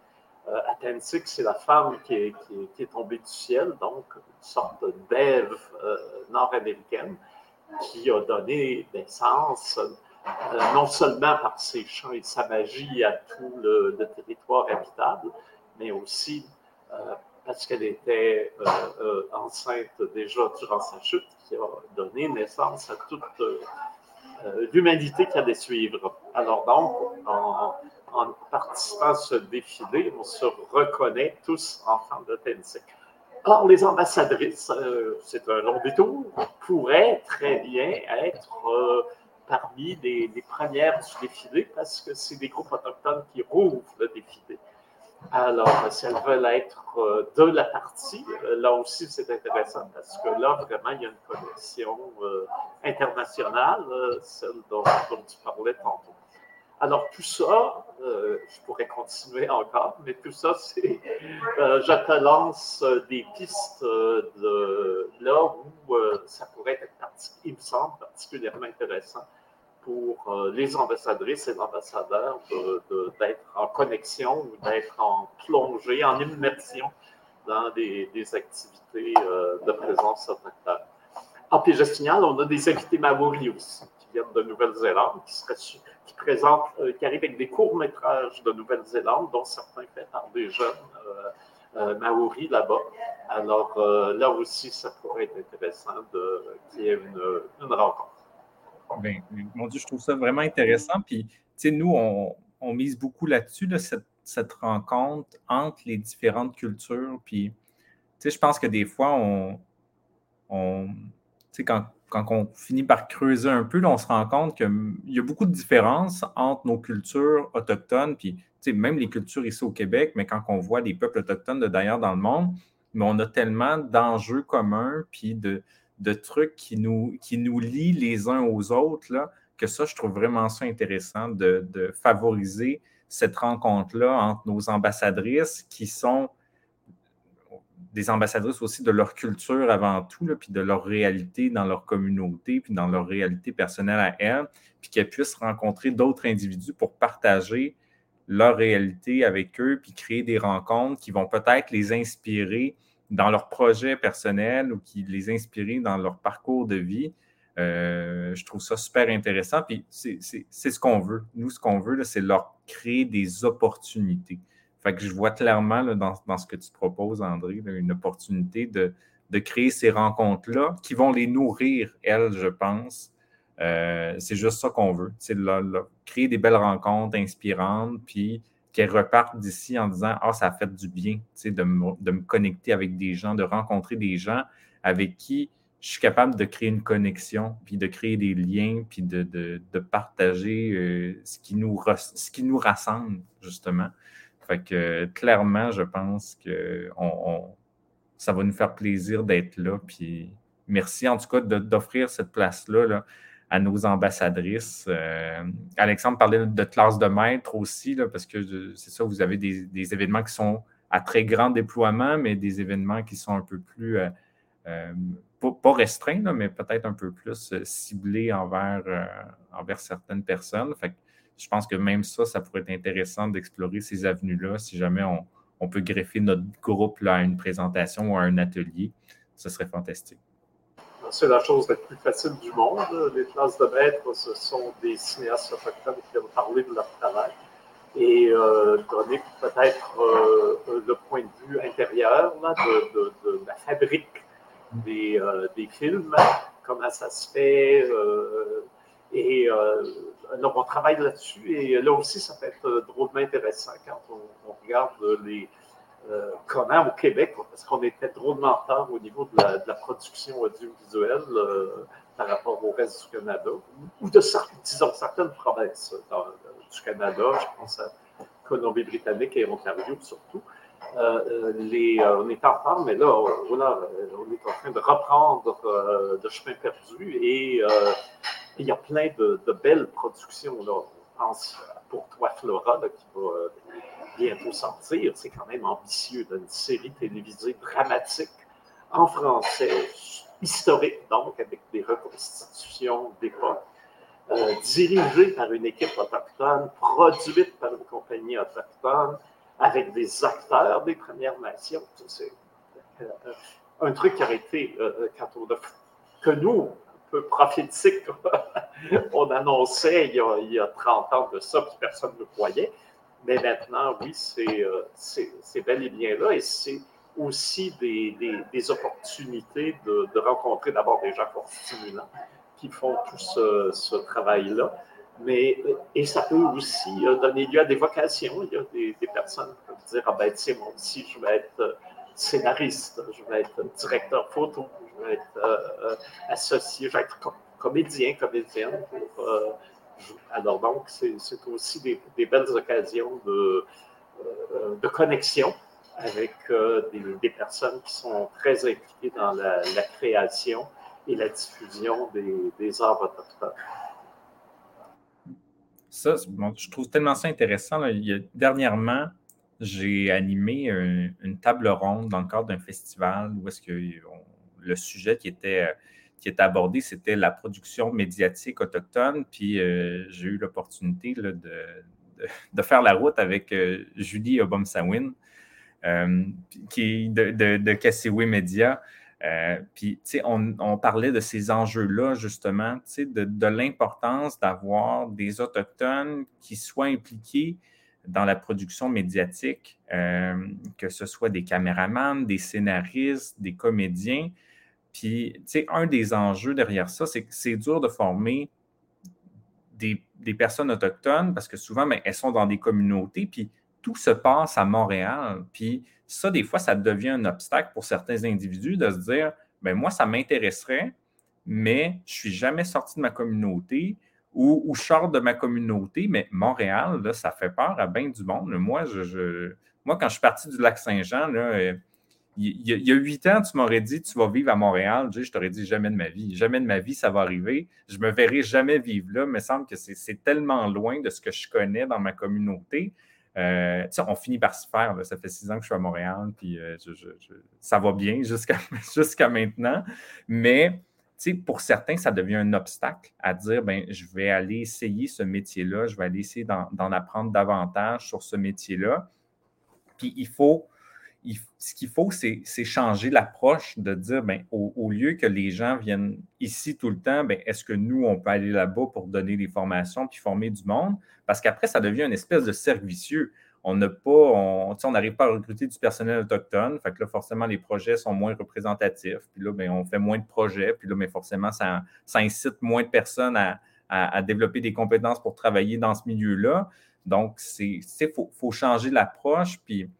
euh, c'est la femme qui est, tombée du ciel, donc une sorte d'Ève euh, nord-américaine qui a donné naissance euh, non seulement par ses chants et sa magie à tout le, territoire habitable, mais aussi euh, parce qu'elle était enceinte déjà durant sa chute, qui a donné naissance à toute l'humanité qui allait suivre. Alors donc, en, participant à ce défilé, on se reconnaît tous enfants de Tennessee. Or, les ambassadrices, euh, c'est un long détour, pourraient très bien être euh, parmi les, premières du défilé parce que c'est des groupes autochtones qui rouvrent le défilé. Alors, si elles veulent être euh, de la partie, là aussi c'est intéressant parce que là, vraiment, il y a une connexion internationale, celle dont, tu parlais tantôt. Alors tout ça, euh, je pourrais continuer encore, mais tout ça, c'est, euh, je te lance euh, des pistes de là où ça pourrait être, il me semble, particulièrement intéressant pour les ambassadrices et les ambassadeurs d'être en connexion ou d'être en plongée, en immersion dans des, activités de présence autochtone. Ah, puis je signale, on a des invités maoris aussi, qui viennent de Nouvelle-Zélande, qui qui euh, qui arrive avec des courts-métrages de Nouvelle-Zélande, dont certains faits par des jeunes euh, euh, maoris là-bas. Alors là aussi, ça pourrait être intéressant qu'il y ait une, rencontre. Bien, mon Dieu, je trouve ça vraiment intéressant. Puis, tu sais, nous, on, mise beaucoup là-dessus, cette, rencontre entre les différentes cultures. Puis, tu sais, je pense que des fois, on, tu sais, quand, quand on finit par creuser un peu, on se rend compte qu'il y a beaucoup de différences entre nos cultures autochtones, puis même les cultures ici au Québec, mais quand on voit les peuples autochtones de d'ailleurs dans le monde, mais on a tellement d'enjeux communs, puis de, trucs qui nous, lient les uns aux autres, là, que ça, je trouve vraiment ça intéressant de, de favoriser cette rencontre-là entre nos ambassadrices qui sont des ambassadrices aussi de leur culture avant tout, puis de leur réalité dans leur communauté, puis dans leur réalité personnelle à elles, puis qu'elles puissent rencontrer d'autres individus pour partager leur réalité avec eux, puis créer des rencontres qui vont peut-être les inspirer dans leur projet personnel ou qui les inspirer dans leur parcours de vie. Euh, je trouve ça super intéressant. Puis c'est ce qu'on veut. Nous, ce qu'on veut, c'est leur créer des opportunités. Fait que je vois clairement dans, ce que tu proposes, André, une opportunité de, créer ces rencontres-là qui vont les nourrir, elles, je pense. Euh, c'est juste ça qu'on veut. C'est créer des belles rencontres inspirantes, puis qu'elles repartent d'ici en disant Ah, ça a fait du bien de me, de me connecter avec des gens, de rencontrer des gens avec qui je suis capable de créer une connexion, puis de créer des liens, puis de, partager euh, ce, qui nous, ce qui nous rassemble, justement. Fait que clairement, je pense que ça va nous faire plaisir d'être là. Puis merci en tout cas d'offrir cette place-là à nos ambassadrices. Euh, Alexandre parlait de classe de maître aussi, parce que c'est ça, vous avez des, événements qui sont à très grand déploiement, mais des événements qui sont un peu plus, euh, euh, pas, restreints, mais peut-être un peu plus ciblés envers, certaines personnes. Je pense que même ça, ça pourrait être intéressant d'explorer ces avenues-là si jamais on, peut greffer notre groupe à une présentation ou à un atelier. Ce serait fantastique. C'est la chose la plus facile du monde. Les classes de maître, ce sont des cinéastes autochtones qui ont parlé de leur travail et euh, donner peut-être euh, le point de vue intérieur de, la fabrique des, euh, des, films, comment ça se fait. et donc, on travaille là-dessus et là aussi, ça peut être drôlement intéressant quand on, regarde les, euh, comment au Québec, parce qu'on était drôlement en retard au niveau de la, production audiovisuelle euh, par rapport au reste du Canada, ou de disons, certaines provinces du Canada, je pense à Colombie-Britannique et Ontario surtout. Euh, on est en retard, mais là, voilà, on est en train de reprendre de chemin perdu et il y a plein de, belles productions. Là. On pense pour toi, Flora, qui va euh, bientôt sortir. C'est quand même ambitieux d'une série télévisée dramatique en français, historique, donc avec des reconstitutions d'époque, euh, dirigée par une équipe autochtone, produite par une compagnie autochtone, avec des acteurs des Premières Nations. C'est euh, un truc qui a été, quand on que nous, peu prophétique on annonçait il y, a, 30 ans de ça, puis personne ne le croyait. Mais maintenant, oui, euh, c'est bel et bien là. Et c'est aussi des, des, opportunités de, rencontrer d'abord des gens fort stimulants qui font tout ce, travail-là. Mais, et ça peut aussi euh, donner lieu à des vocations. Il y a des, personnes qui peuvent dire Ah ben, sais, moi aussi, je vais être euh, scénariste, je vais être directeur photo, je vais être euh, euh, associé, je vais être comédien, comédienne. Euh, alors donc, c'est aussi des, belles occasions de, de connexion avec des, personnes qui sont très impliquées dans la, création et la diffusion des, arts autochtones. Ça, je trouve tellement ça intéressant. dernièrement, j'ai animé une table ronde dans le cadre d'un festival où est-ce que le sujet qui était, euh, qui était abordé, c'était la production médiatique autochtone. Puis euh, j'ai eu l'opportunité de, faire la route avec euh, Julie Obomsawin, qui de, de, de Media. puis, on, on, parlait de ces enjeux-là, justement, de, de l'importance d'avoir des Autochtones qui soient impliqués dans la production médiatique, que ce soit des caméramans, des scénaristes, des comédiens, puis, tu sais, un des enjeux derrière ça, c'est que c'est dur de former des, personnes autochtones parce que souvent, ben, elles sont dans des communautés, puis tout se passe à Montréal. Puis ça, des fois, ça devient un obstacle pour certains individus de se dire, ben moi, ça m'intéresserait, mais je ne suis jamais sorti de ma communauté ou, je sors de ma communauté, mais Montréal, là, ça fait peur à bien du monde. Moi, je, moi quand je suis parti du lac Saint-Jean, euh, il, y a huit ans, tu m'aurais dit tu vas vivre à Montréal. Je, t'aurais dit jamais de ma vie. Jamais de ma vie, ça va arriver. Je me verrai jamais vivre là. Il me semble que c'est tellement loin de ce que je connais dans ma communauté. Euh, on finit par se faire. Ça fait six ans que je suis à Montréal, puis euh, ça va bien jusqu'à maintenant. Mais pour certains, ça devient un obstacle à dire ben, je vais aller essayer ce métier-là, je vais aller essayer d'en apprendre davantage sur ce métier-là. Puis il faut, ce qu'il faut, c'est changer l'approche de dire ben, au, lieu que les gens viennent ici tout le temps, ben, est-ce que nous, on peut aller là-bas pour donner des formations puis former du monde? Parce qu'après, ça devient une espèce de cercle vicieux on n'a pas, on n'arrive pas à recruter du personnel autochtone. Fait que là, forcément, les projets sont moins représentatifs. Puis là, ben, on fait moins de projets. Puis là, mais ben, forcément, ça, incite moins de personnes à, développer des compétences pour travailler dans ce milieu-là. Donc, c'est, faut, faut changer l'approche. Puis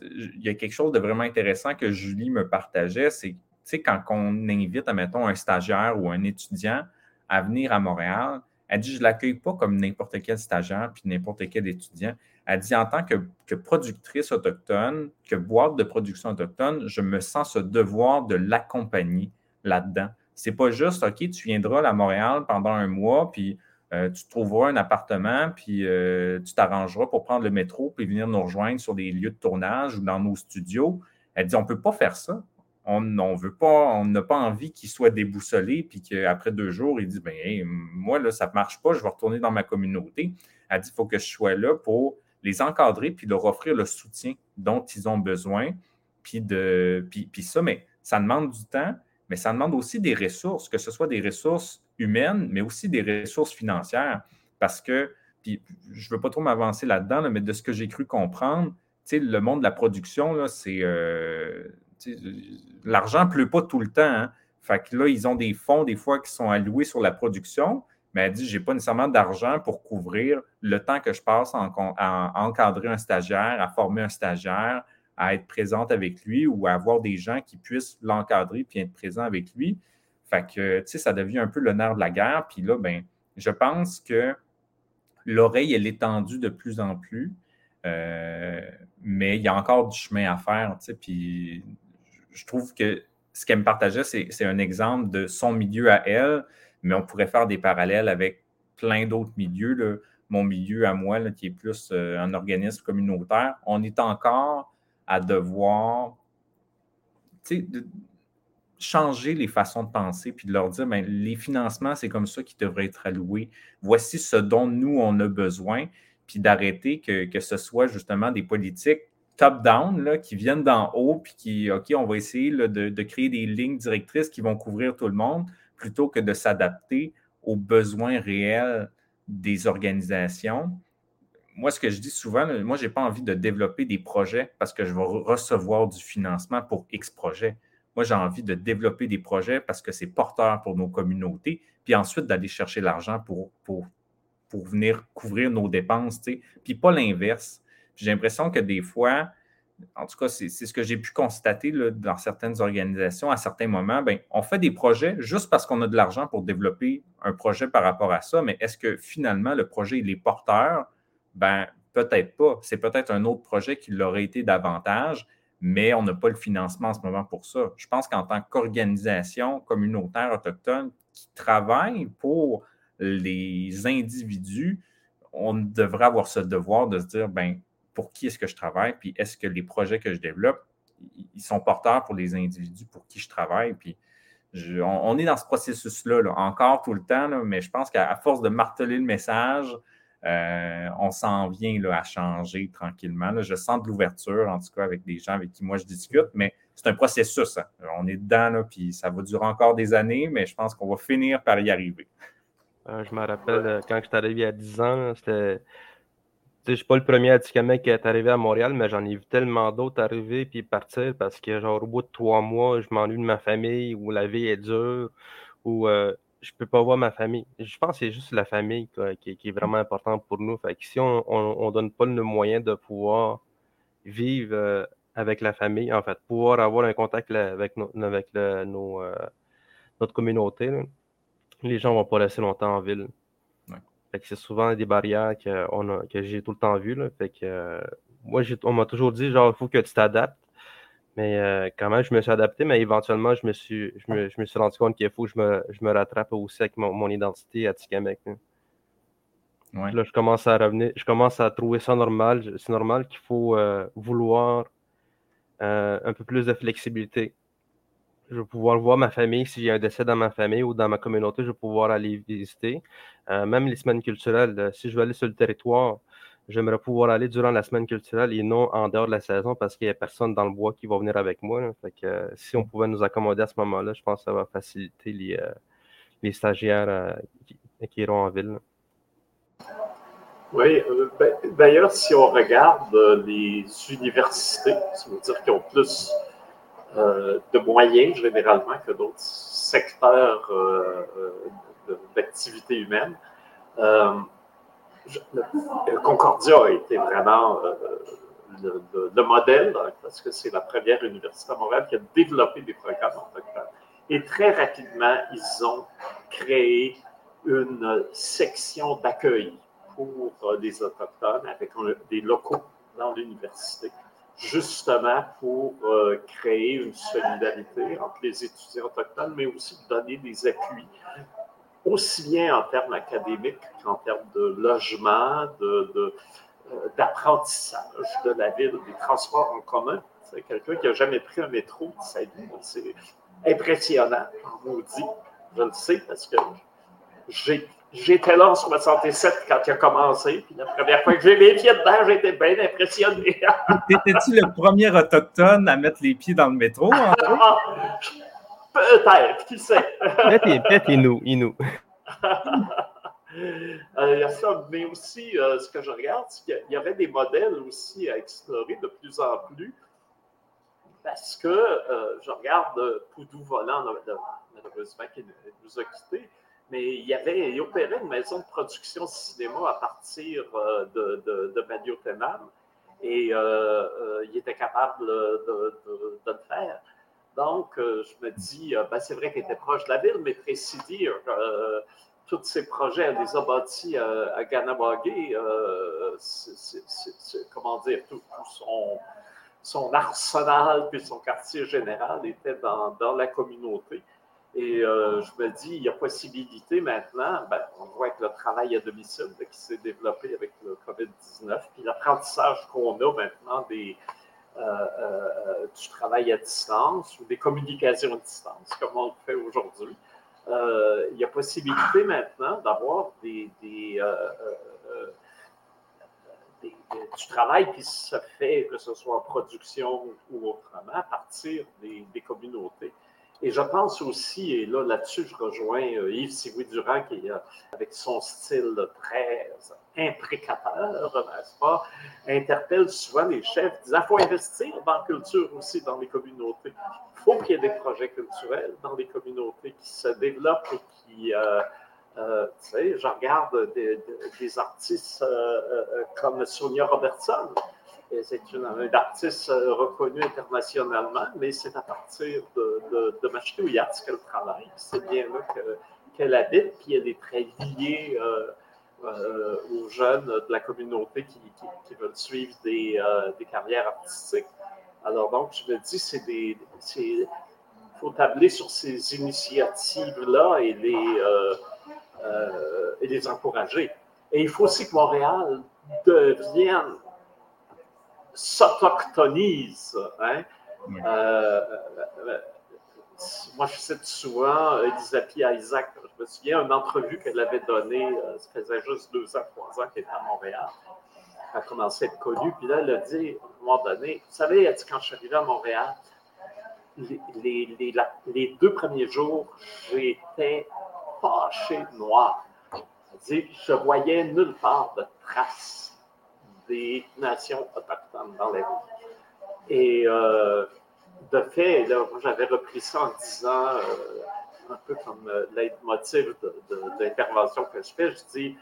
il y a quelque chose de vraiment intéressant que Julie me partageait, c'est quand on invite, admettons, un stagiaire ou un étudiant à venir à Montréal, elle dit, je ne l'accueille pas comme n'importe quel stagiaire puis n'importe quel étudiant. Elle dit, en tant que, productrice autochtone, que boîte de production autochtone, je me sens ce devoir de l'accompagner là-dedans. C'est pas juste, OK, tu viendras à Montréal pendant un mois, puis euh, tu trouveras un appartement, puis euh, tu t'arrangeras pour prendre le métro, puis venir nous rejoindre sur des lieux de tournage ou dans nos studios. Elle dit, on ne peut pas faire ça on n'a pas, on n'a pas envie qu'il soit déboussolé, puis qu'après deux jours, il dit ben, moi, là, ça ne marche pas, je vais retourner dans ma communauté. Elle dit il faut que je sois là pour les encadrer, puis leur offrir le soutien dont ils ont besoin. Puis, de, puis, puis ça, mais ça demande du temps, mais ça demande aussi des ressources, que ce soit des ressources humaines, mais aussi des ressources financières. Parce que, je ne veux pas trop m'avancer là-dedans, mais de ce que j'ai cru comprendre, le monde de la production, c'est euh, l'argent ne pleut pas tout le temps. Hein. Fait que là, ils ont des fonds, des fois, qui sont alloués sur la production, mais elle dit je n'ai pas nécessairement d'argent pour couvrir le temps que je passe à encadrer un stagiaire, à former un stagiaire, à être présente avec lui ou à avoir des gens qui puissent l'encadrer puis être présents avec lui. Fait que, tu sais, ça devient un peu le nerf de la guerre. Puis là, ben, je pense que l'oreille, elle est tendue de plus en plus. Euh, mais il y a encore du chemin à faire. Tu sais, puis je trouve que ce qu'elle me partageait, c'est un exemple de son milieu à elle, mais on pourrait faire des parallèles avec plein d'autres milieux. Mon milieu à moi, qui est plus euh, un organisme communautaire, on est encore à devoir changer les façons de penser, puis de leur dire, ben, les financements, c'est comme ça qui devraient être alloués. Voici ce dont nous, on a besoin, puis d'arrêter que, que ce soit justement des politiques top-down qui viennent d'en haut, puis qui, OK, on va essayer de, créer des lignes directrices qui vont couvrir tout le monde, plutôt que de s'adapter aux besoins réels des organisations. Moi, ce que je dis souvent, moi, je n'ai pas envie de développer des projets parce que je vais recevoir du financement pour X projets. Moi, j'ai envie de développer des projets parce que c'est porteur pour nos communautés, puis ensuite d'aller chercher l'argent pour, pour, pour venir couvrir nos dépenses, puis pas l'inverse j'ai l'impression que des fois, en tout cas, c'est ce que j'ai pu constater dans certaines organisations à certains moments. Bien, on fait des projets juste parce qu'on a de l'argent pour développer un projet par rapport à ça, mais est-ce que finalement le projet il est porteur? Ben, peut-être pas. C'est peut-être un autre projet qui l'aurait été davantage, mais on n'a pas le financement en ce moment pour ça. Je pense qu'en tant qu'organisation communautaire autochtone qui travaille pour les individus, on devrait avoir ce devoir de se dire, ben, pour qui est-ce que je travaille, puis est-ce que les projets que je développe, ils sont porteurs pour les individus pour qui je travaille. Puis on, est dans ce processus-là encore tout le temps, mais je pense qu'à force de marteler le message, euh, on s'en vient là, à changer tranquillement. Je sens de l'ouverture, en tout cas, avec des gens avec qui moi je discute, mais c'est un processus. Hein. On est dedans, puis ça va durer encore des années, mais je pense qu'on va finir par y arriver. Euh, je me rappelle, euh, quand je suis arrivé à 10 ans, c'était je ne suis pas le premier Atikamek qui est arrivé à Montréal, mais j'en ai vu tellement d'autres arriver puis partir parce que, genre, au bout de trois mois, je m'ennuie de ma famille ou la vie est dure ou je ne peux pas voir ma famille. Je pense que c'est juste la famille qui, est vraiment importante pour nous. Fait que si on ne donne pas le moyen de pouvoir vivre euh, avec la famille, en fait, pouvoir avoir un contact avec, avec nos, euh, notre communauté, les gens ne vont pas rester longtemps en ville. c'est souvent des barrières que, que j'ai tout le temps vues. Fait que, euh, moi, on m'a toujours dit, genre, il faut que tu t'adaptes. Mais euh, quand même, je me suis adapté, mais éventuellement, je me suis, je me, je me suis rendu compte qu'il faut que je me, je me rattrape aussi avec mon, identité à Tikamek. Là, je commence à revenir, je commence à trouver ça normal. C'est normal qu'il faut euh, vouloir euh, un peu plus de flexibilité. Je vais pouvoir voir ma famille si j'ai un décès dans ma famille ou dans ma communauté, je vais pouvoir aller visiter. même les semaines culturelles, si je veux aller sur le territoire, j'aimerais pouvoir aller durant la semaine culturelle et non en dehors de la saison parce qu'il n'y a personne dans le bois qui va venir avec moi. Euh, si on pouvait nous accommoder à ce moment-là, je pense que ça va faciliter les, euh, les stagiaires euh, qui, iront en ville. Oui, ben, d'ailleurs, si on regarde les universités, ça veut dire qu'ils ont plus de moyens généralement que d'autres secteurs d'activité humaine Concordia a été vraiment euh, le, modèle, hein, parce que c'est la première université à Montréal qui a développé des programmes autochtones. Et très rapidement, ils ont créé une section d'accueil pour euh, les Autochtones avec des locaux dans l'université, justement pour euh, créer une solidarité entre les étudiants autochtones, mais aussi donner des appuis aussi bien en termes académiques qu'en termes de logement, de, euh, d'apprentissage de, la ville, des transports en commun. C'est quelqu'un qui n'a jamais pris un métro C'est impressionnant, on vous dit. Je le sais parce que j'étais là en 67 quand il a commencé. Puis la première fois que j'ai les pieds dedans, j'étais bien impressionné. Étais-tu le premier autochtone à mettre les pieds dans le métro? Peut-être, qui sait? Peut-être Inou. Inou. Euh, il y a ça, mais aussi, euh, ce que je regarde, c'est qu'il y avait des modèles aussi à explorer de plus en plus. Parce que euh, je regarde Poudou Volant, malheureusement, qui nous a quittés, mais il y avait, il opérait une maison de production de cinéma à partir de, de, de et il était capable de, de, le faire. Donc, euh, je me dis, euh, ben, c'est vrai qu'elle était proche de la ville, mais Tracy euh, tous ses projets, elle les a bâtis à Ganawagé, comment dire, tout, son, arsenal puis son quartier général était dans, la communauté. Et je me dis, il y a possibilité maintenant, ben, on voit avec le travail à domicile qui s'est développé avec le COVID-19, puis l'apprentissage qu'on a maintenant des, du travail à distance ou des communications à distance, comme on le fait aujourd'hui. Euh, il y a possibilité maintenant d'avoir du travail qui se fait, que ce soit en production ou autrement, à partir des communautés. Et je pense aussi, et là, là-dessus, je rejoins euh, Yves Sigoui-Durand, qui, avec son style très imprécateur, n'est-ce pas, interpelle souvent les chefs, disant il faut investir dans la culture aussi dans les communautés. Il faut qu'il y ait des projets culturels dans les communautés qui se développent et qui. Euh, euh, tu sais, je regarde des artistes comme Sonia Robertson, c'est une, artiste euh, reconnue internationalement, mais c'est à partir de, de, de qu'elle travaille. C'est bien là qu'elle habite, puis elle est très liée euh, euh, aux jeunes de la communauté qui, veulent suivre des, des, carrières artistiques. Alors donc, je me dis, c'est des... Il faut tabler sur ces initiatives-là et les, et les encourager. Et il faut aussi que Montréal devienne s'autochtonise. Hein? Euh, euh, moi, je cite souvent Elisabeth Isaac. Je me souviens d'une entrevue qu'elle avait donnée, euh, ça faisait juste deux ans, trois ans qu'elle était à Montréal. Elle a commencé à être connue. Puis là, elle a dit, à un moment donné, vous savez, elle dit, quand je suis arrivé à Montréal, les, les, les, deux premiers jours, j'étais fâché noir. Elle dit, je voyais nulle part de traces des nations autochtones dans la vie. Et euh, de fait, j'avais repris ça en disant, euh, un peu comme euh, leitmotiv de, que je fais, je dis,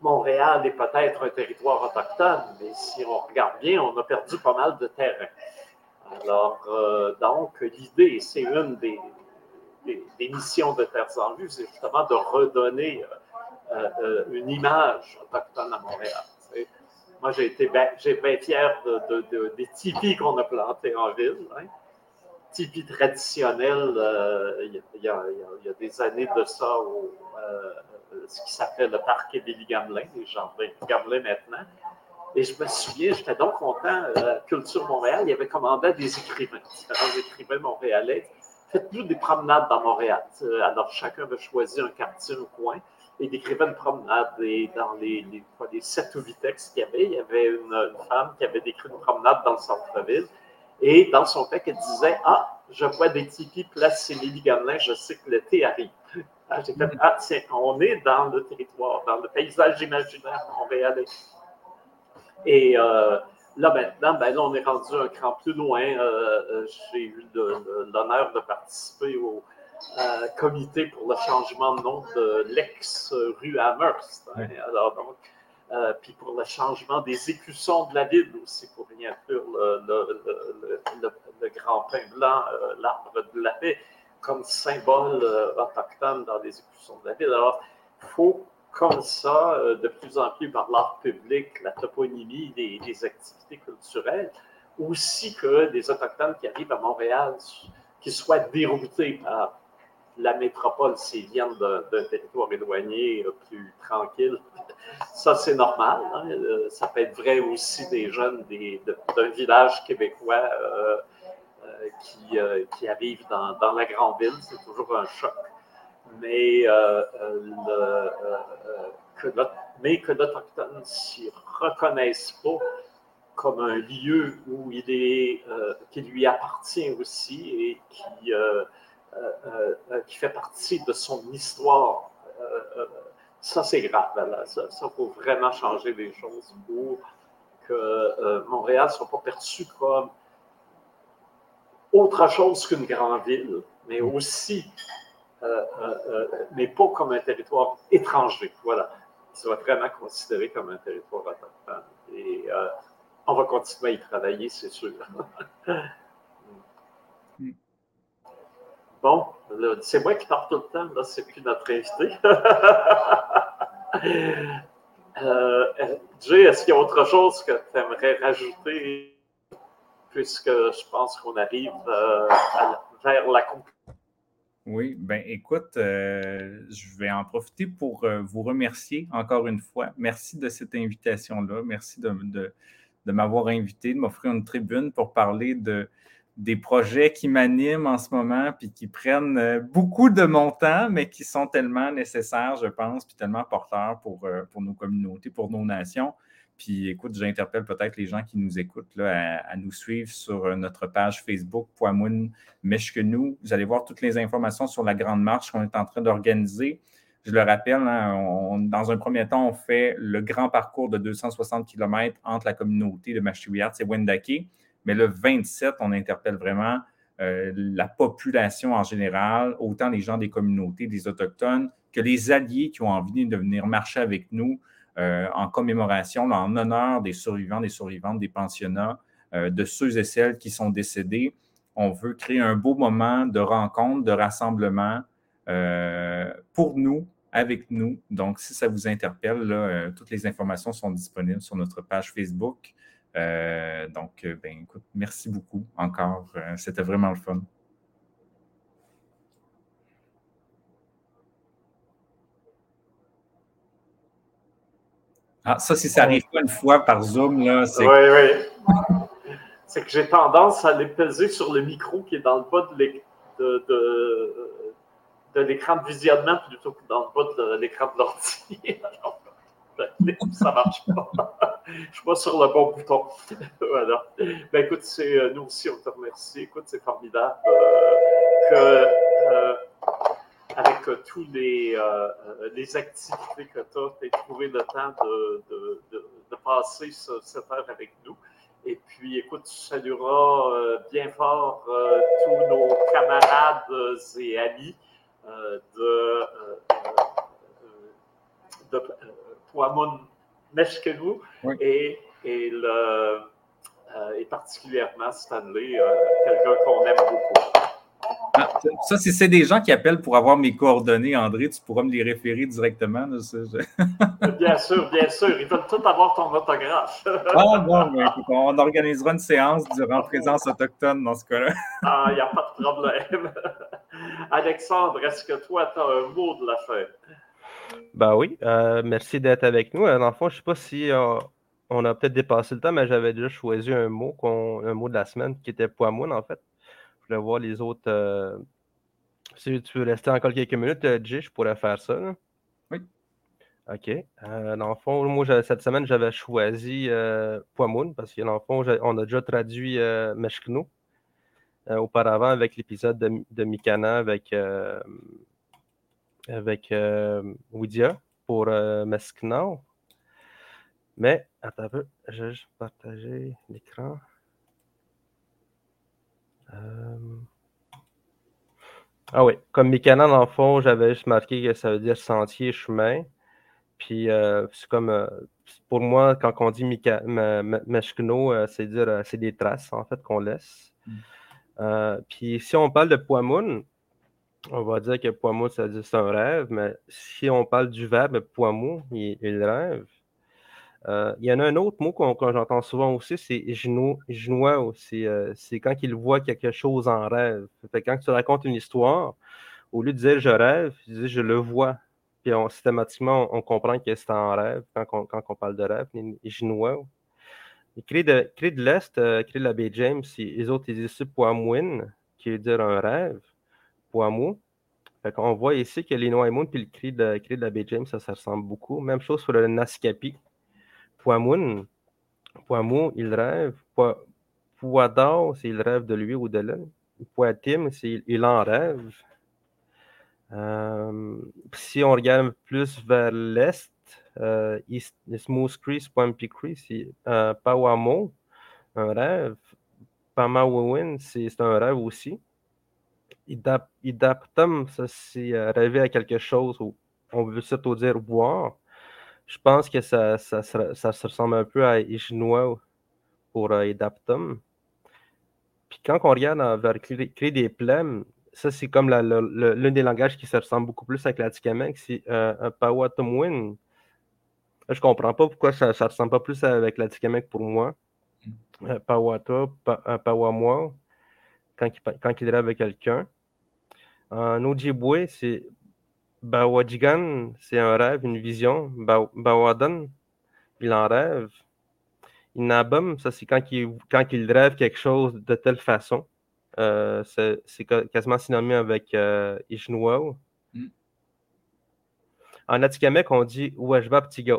Montréal est peut-être un territoire autochtone, mais si on regarde bien, on a perdu pas mal de terrain. Alors, donc, l'idée, c'est une des, des, missions de Terres en Vue, c'est justement de redonner une image autochtone à Montréal. Moi, j'ai été bien, fier de, des tipis qu'on a plantés en ville. Hein. Tipis traditionnels, il y, a des années de ça, ce qui s'appelle le parc Émilie Gamelin, les jardins Gamelin maintenant. Et je me souviens, j'étais donc content, euh, Culture Montréal, il avait commandé des écrivains, différents écrivains montréalais. Faites-nous des promenades dans Montréal. Alors, chacun avait choisi un quartier, un coin, et décrivait une promenade. Et dans les, les, sept ou huit textes qu'il y avait, il y avait une, femme qui avait décrit une promenade dans le centre-ville. Et dans son texte, elle disait Ah, je vois des tipis place Émilie Gamelin, je sais que l'été arrive. Ah, j'ai fait Ah, tiens, on est dans le territoire, dans le paysage imaginaire montréalais. Et euh, là, maintenant, ben, là, on est rendu un cran plus loin. Euh, euh, j'ai eu l'honneur de participer au comité pour le changement de nom de l'ex-rue Amherst. Hein. Alors, donc, puis pour le changement des écussons de la ville aussi, pour rien inclure le, le, grand pain blanc, l'arbre de la paix, comme symbole autochtone dans les écussons de la ville. Alors, il faut comme ça, euh, de plus en plus par l'art public, la toponymie, des, activités culturelles, aussi que des Autochtones qui arrivent à Montréal, qui soient déroutés par la métropole s'ils viennent d'un territoire éloigné, euh, plus tranquille. Ça, c'est normal. Hein. Euh, ça peut être vrai aussi des jeunes d'un village québécois qui, qui, arrivent dans, la grande ville. C'est toujours un choc mais, euh, euh, euh, que l'Autochtone ne s'y reconnaisse pas comme un lieu où il est, qui lui appartient aussi et qui, qui fait partie de son histoire. ça, c'est grave. Ça, il faut vraiment changer les choses pour que Montréal ne soit pas perçu comme autre chose qu'une grande ville, mais aussi euh, euh, euh, mais pas comme un territoire étranger. Voilà. Il sera vraiment considéré comme un territoire autochtone. Et on va continuer à y travailler, c'est sûr. bon, c'est moi qui parle tout le temps, là, c'est plus notre invité. Jay, est-ce qu'il y a autre chose que tu aimerais rajouter, puisque je pense qu'on arrive vers la conclusion? Oui, ben écoute, euh, je vais en profiter pour euh, vous remercier encore une fois. Merci de cette invitation-là. Merci de, m'avoir invité, de m'offrir une tribune pour parler de, des projets qui m'animent en ce moment, puis qui prennent euh, beaucoup de mon temps, mais qui sont tellement nécessaires, je pense, puis tellement porteurs pour, pour nos communautés, pour nos nations. Puis écoute, j'interpelle peut-être les gens qui nous écoutent là, à, nous suivre sur euh, notre page Facebook Poimoun nous. Vous allez voir toutes les informations sur la grande marche qu'on est en train d'organiser. Je le rappelle, hein, dans un premier temps, on fait le grand parcours de 260 km entre la communauté de Machiwiat et Wendake. Mais le 27, on interpelle vraiment euh, la population en général, autant les gens des communautés, des Autochtones, que les alliés qui ont envie de venir marcher avec nous euh, en commémoration, en honneur des survivants, des survivantes, des pensionnats, euh, de ceux et celles qui sont décédés. On veut créer un beau moment de rencontre, de rassemblement pour nous, avec nous. Donc, si ça vous interpelle, toutes les informations sont disponibles sur notre page Facebook. Donc, ben, écoute, merci beaucoup encore. C'était vraiment le fun. Ah, ça, si ça arrive pas une fois par Zoom, là, c'est. Oui, oui. c'est que j'ai tendance à les peser sur le micro qui est dans le bas de, de, l'écran de visionnement plutôt que dans le bas de l'écran de l'ordi. ça marche pas. Je suis pas sur le bon bouton. voilà. Ben, écoute, euh, nous aussi, on te remercie. Écoute, c'est formidable euh, que. Euh, avec euh, tous les, les activités que tu as, tu as trouvé le temps de, de, de, passer cette heure avec nous. Et puis, écoute, tu salueras bien fort tous nos camarades et amis de Poamun Meshkenou et, et, le, et particulièrement Stanley, quelqu'un qu'on aime beaucoup. Ah, Ça, si c'est des gens qui appellent pour avoir mes coordonnées, André, tu pourras me les référer directement. bien sûr, bien sûr. Ils veulent tout avoir ton autographe. ah bon, on organisera une séance durant présence autochtone dans ce cas-là. ah, il n'y a pas de problème. Alexandre, est-ce que toi, tu as un mot de la fin? Ben oui, euh, merci d'être avec nous. Euh, dans le fond, je ne sais pas si euh, on a peut-être dépassé le temps, mais j'avais déjà choisi un mot, un mot de la semaine qui était poimoun, en fait. Je voulais voir les autres. si tu veux rester encore quelques minutes, Jay, je pourrais faire ça. Oui. OK. dans le fond, moi, cette semaine, j'avais choisi Poimoun parce que dans le fond, on a déjà traduit Meshkno auparavant avec l'épisode de, de, Mikana avec avec euh, Widia pour euh, Mesknau. Mais, attends un peu, je vais juste partager l'écran. Euh, ah oui, comme Mikana, dans le fond, j'avais juste marqué que ça veut dire sentier, chemin. Puis, c'est comme, pour moi, quand on dit Meshkno, c'est dire, c'est des traces, en fait, qu'on laisse. Mm. puis, si on parle de Poimoun, on va dire que Poimou, ça dit c'est un rêve, mais si on parle du verbe Poimou, il, il rêve. Euh, il y en a un autre mot qu'on j'entends souvent aussi, c'est genoua aussi. Euh, c'est quand il voit quelque chose en rêve. quand tu racontes une histoire, au lieu de dire je rêve, tu dis je le vois. Puis systématiquement, on, comprend que c'est en rêve quand on, parle de rêve. Genoua. Cris de, de l'Est, euh, de James, les autres, ils disent qui veut dire un rêve. Poimou. On voit ici que les Noaimoun et le cri de, cri de la James, ça, ressemble beaucoup. Même chose pour le Naskapi. Poimoun, Poimou, il rêve. Poidor, c'est il rêve de lui ou de l'elle. Poitim, c'est il en rêve. Euh, si on regarde plus vers l'est, euh, Smooth Crease, Poimpicree, c'est euh, Pawamo, un rêve. Pamawawin, c'est un rêve aussi idaptum, ça c'est euh, rêver à quelque chose ou on veut surtout dire voir. Je pense que ça, ça, ça, se ressemble un peu à Ishnoa pour euh, idaptum. Puis quand on regarde vers créer des plèmes, ça c'est comme l'un des langages qui se ressemble beaucoup plus avec l'Atikamek, c'est euh, un Pawatumwin. Je comprends pas pourquoi ça ne ressemble pas plus avec l'Atikamek pour moi. Mm. Pawata, Pawamwa, quand il, quand il rêve avec quelqu'un. En Ojibwe, c'est Bawadjigan, c'est un rêve, une vision. Bawadan, il en rêve. Inabum, ça c'est quand il, quand il rêve quelque chose de telle façon. Euh, c'est quasiment synonyme avec euh, mm. En Atikamek, on dit Wajba Tiga.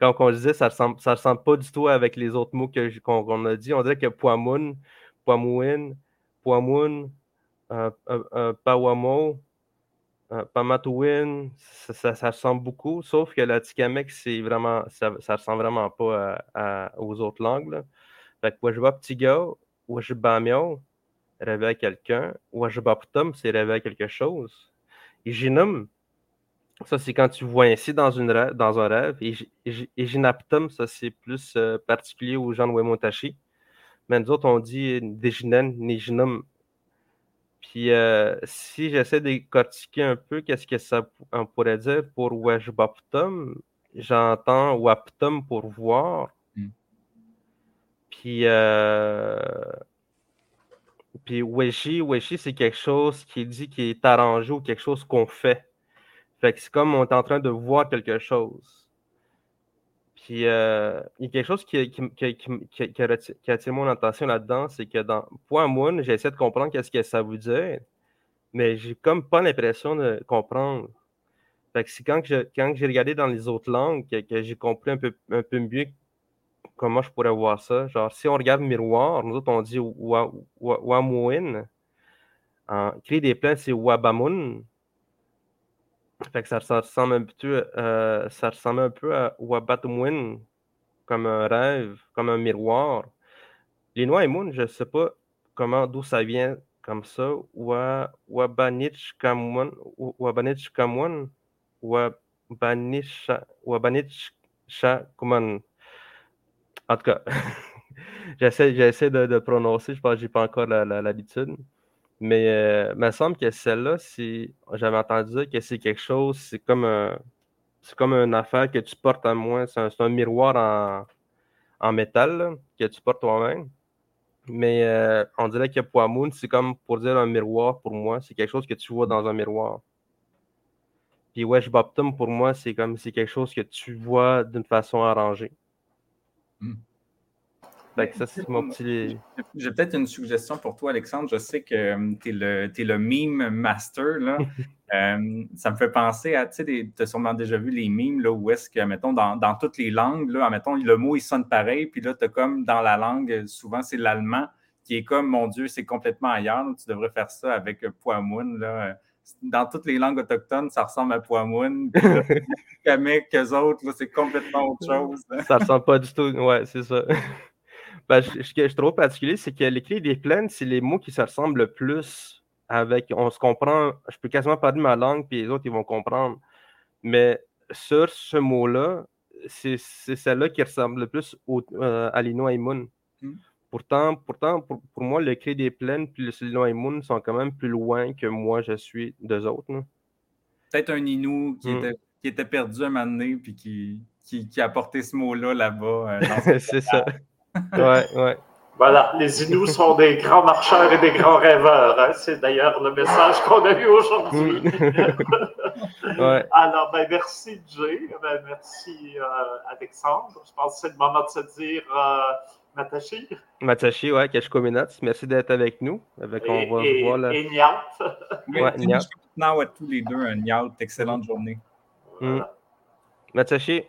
quand on disait, ça ne ressemble, ça ressemble pas du tout avec les autres mots qu'on a dit. On dirait que Poamun, Poamouin, Poamun, euh, euh, euh, Pamatouin, ça, ressemble beaucoup, sauf que la Tikamek, c'est vraiment, ça, ça ressemble vraiment pas aux autres langues. Là. Fait que rêver à quelqu'un. Wajbaptum, c'est rêver à quelque chose. Et Jinum, ça c'est quand tu vois ainsi dans, un rêve. Et ça c'est plus particulier aux gens de Wemontashi. Mais nous autres, on dit Dejinen, Nijinum, puis euh, si j'essaie de décortiquer un peu, qu'est-ce que ça on pourrait dire pour Weshbaptum, j'entends Waptum pour voir. Hmm. Puis, euh, puis Weshi, Weshi, c'est quelque chose qui dit qui est arrangé ou quelque chose qu'on fait. Fait que c'est comme on est en train de voir quelque chose. Puis, euh, il y a quelque chose qui, qui, a attiré mon attention là-dedans, c'est que dans Point Moon, de comprendre qu'est-ce que ça veut dire, mais j'ai comme pas l'impression de comprendre. C'est quand, j'ai regardé dans les autres langues que, j'ai compris un peu, un peu mieux comment je pourrais voir ça. Genre, si on regarde miroir, nous autres, on dit Wamuin. Cri des plaintes, c'est Wabamun. Fait que ça, ressemble un peu, euh, ça ressemble un peu à Wabatumwin, comme un rêve, comme un miroir. Les Noix et Moon, je ne sais pas comment, d'où ça vient comme ça. Wabanich Kamwan, Wabanich Kamwan, Wabanich Kuman. En tout cas, j'essaie, de, de, prononcer, je pense que je n'ai pas encore l'habitude. Mais euh, il me semble que celle-là, j'avais entendu dire que c'est quelque chose, c'est comme c'est comme une affaire que tu portes à moi. C'est un, miroir en, métal que tu portes toi-même. Mais euh, on dirait que Poamoun, c'est comme pour dire un miroir pour moi. C'est quelque chose que tu vois dans un miroir. Puis Wesh Boptum, pour moi, c'est comme c'est quelque chose que tu vois d'une façon arrangée. Hmm. Ça, c'est mon petit. J'ai peut-être une suggestion pour toi, Alexandre. Je sais que tu es, es, le meme master. Là. Euh, ça me fait penser à, tu sais, tu as sûrement déjà vu les memes là, où est-ce que, mettons, dans, dans, toutes les langues, là, mettons, le mot il sonne pareil, puis là, tu as comme dans la langue, souvent c'est l'allemand qui est comme, mon Dieu, c'est complètement ailleurs. tu devrais faire ça avec euh, Poamoun. Là. Dans toutes les langues autochtones, ça ressemble à Poamoun. Kamek, eux autres, c'est complètement autre chose. Hein. Ça ressemble pas du tout, ouais, c'est ça. Ben, ce que je trouve particulier, c'est que l'écrit des plaines, c'est les mots qui se ressemblent le plus avec, on se comprend, je peux quasiment parler ma langue, puis les autres, ils vont comprendre. Mais sur ce mot-là, c'est celle-là qui ressemble le plus au, euh, à l'Inoaïmoun. Hmm. Pourtant, pourtant pour, moi, le cri des plaines puis l'Inoaïmoun sont quand même plus loin que moi, je suis d'eux autres. Peut-être un Inou qui, hmm. était, qui, était, perdu un moment donné, puis qui, qui, a porté ce mot-là là-bas. Euh, c'est ça. Ouais, ouais. Voilà, les Inuits sont des grands marcheurs et des grands rêveurs. Hein. C'est d'ailleurs le message qu'on a eu aujourd'hui. ouais. Alors, ben, merci Jay, ben, merci euh, Alexandre. Je pense que c'est le moment de se dire euh, Matashi. Matashi, ouais, Keshkominats, merci d'être avec nous. Avec, et, on va et, voir, là. et Niat. ouais, Niat. à tous les deux un Niat. Excellente journée. Voilà. Mm. Matashi.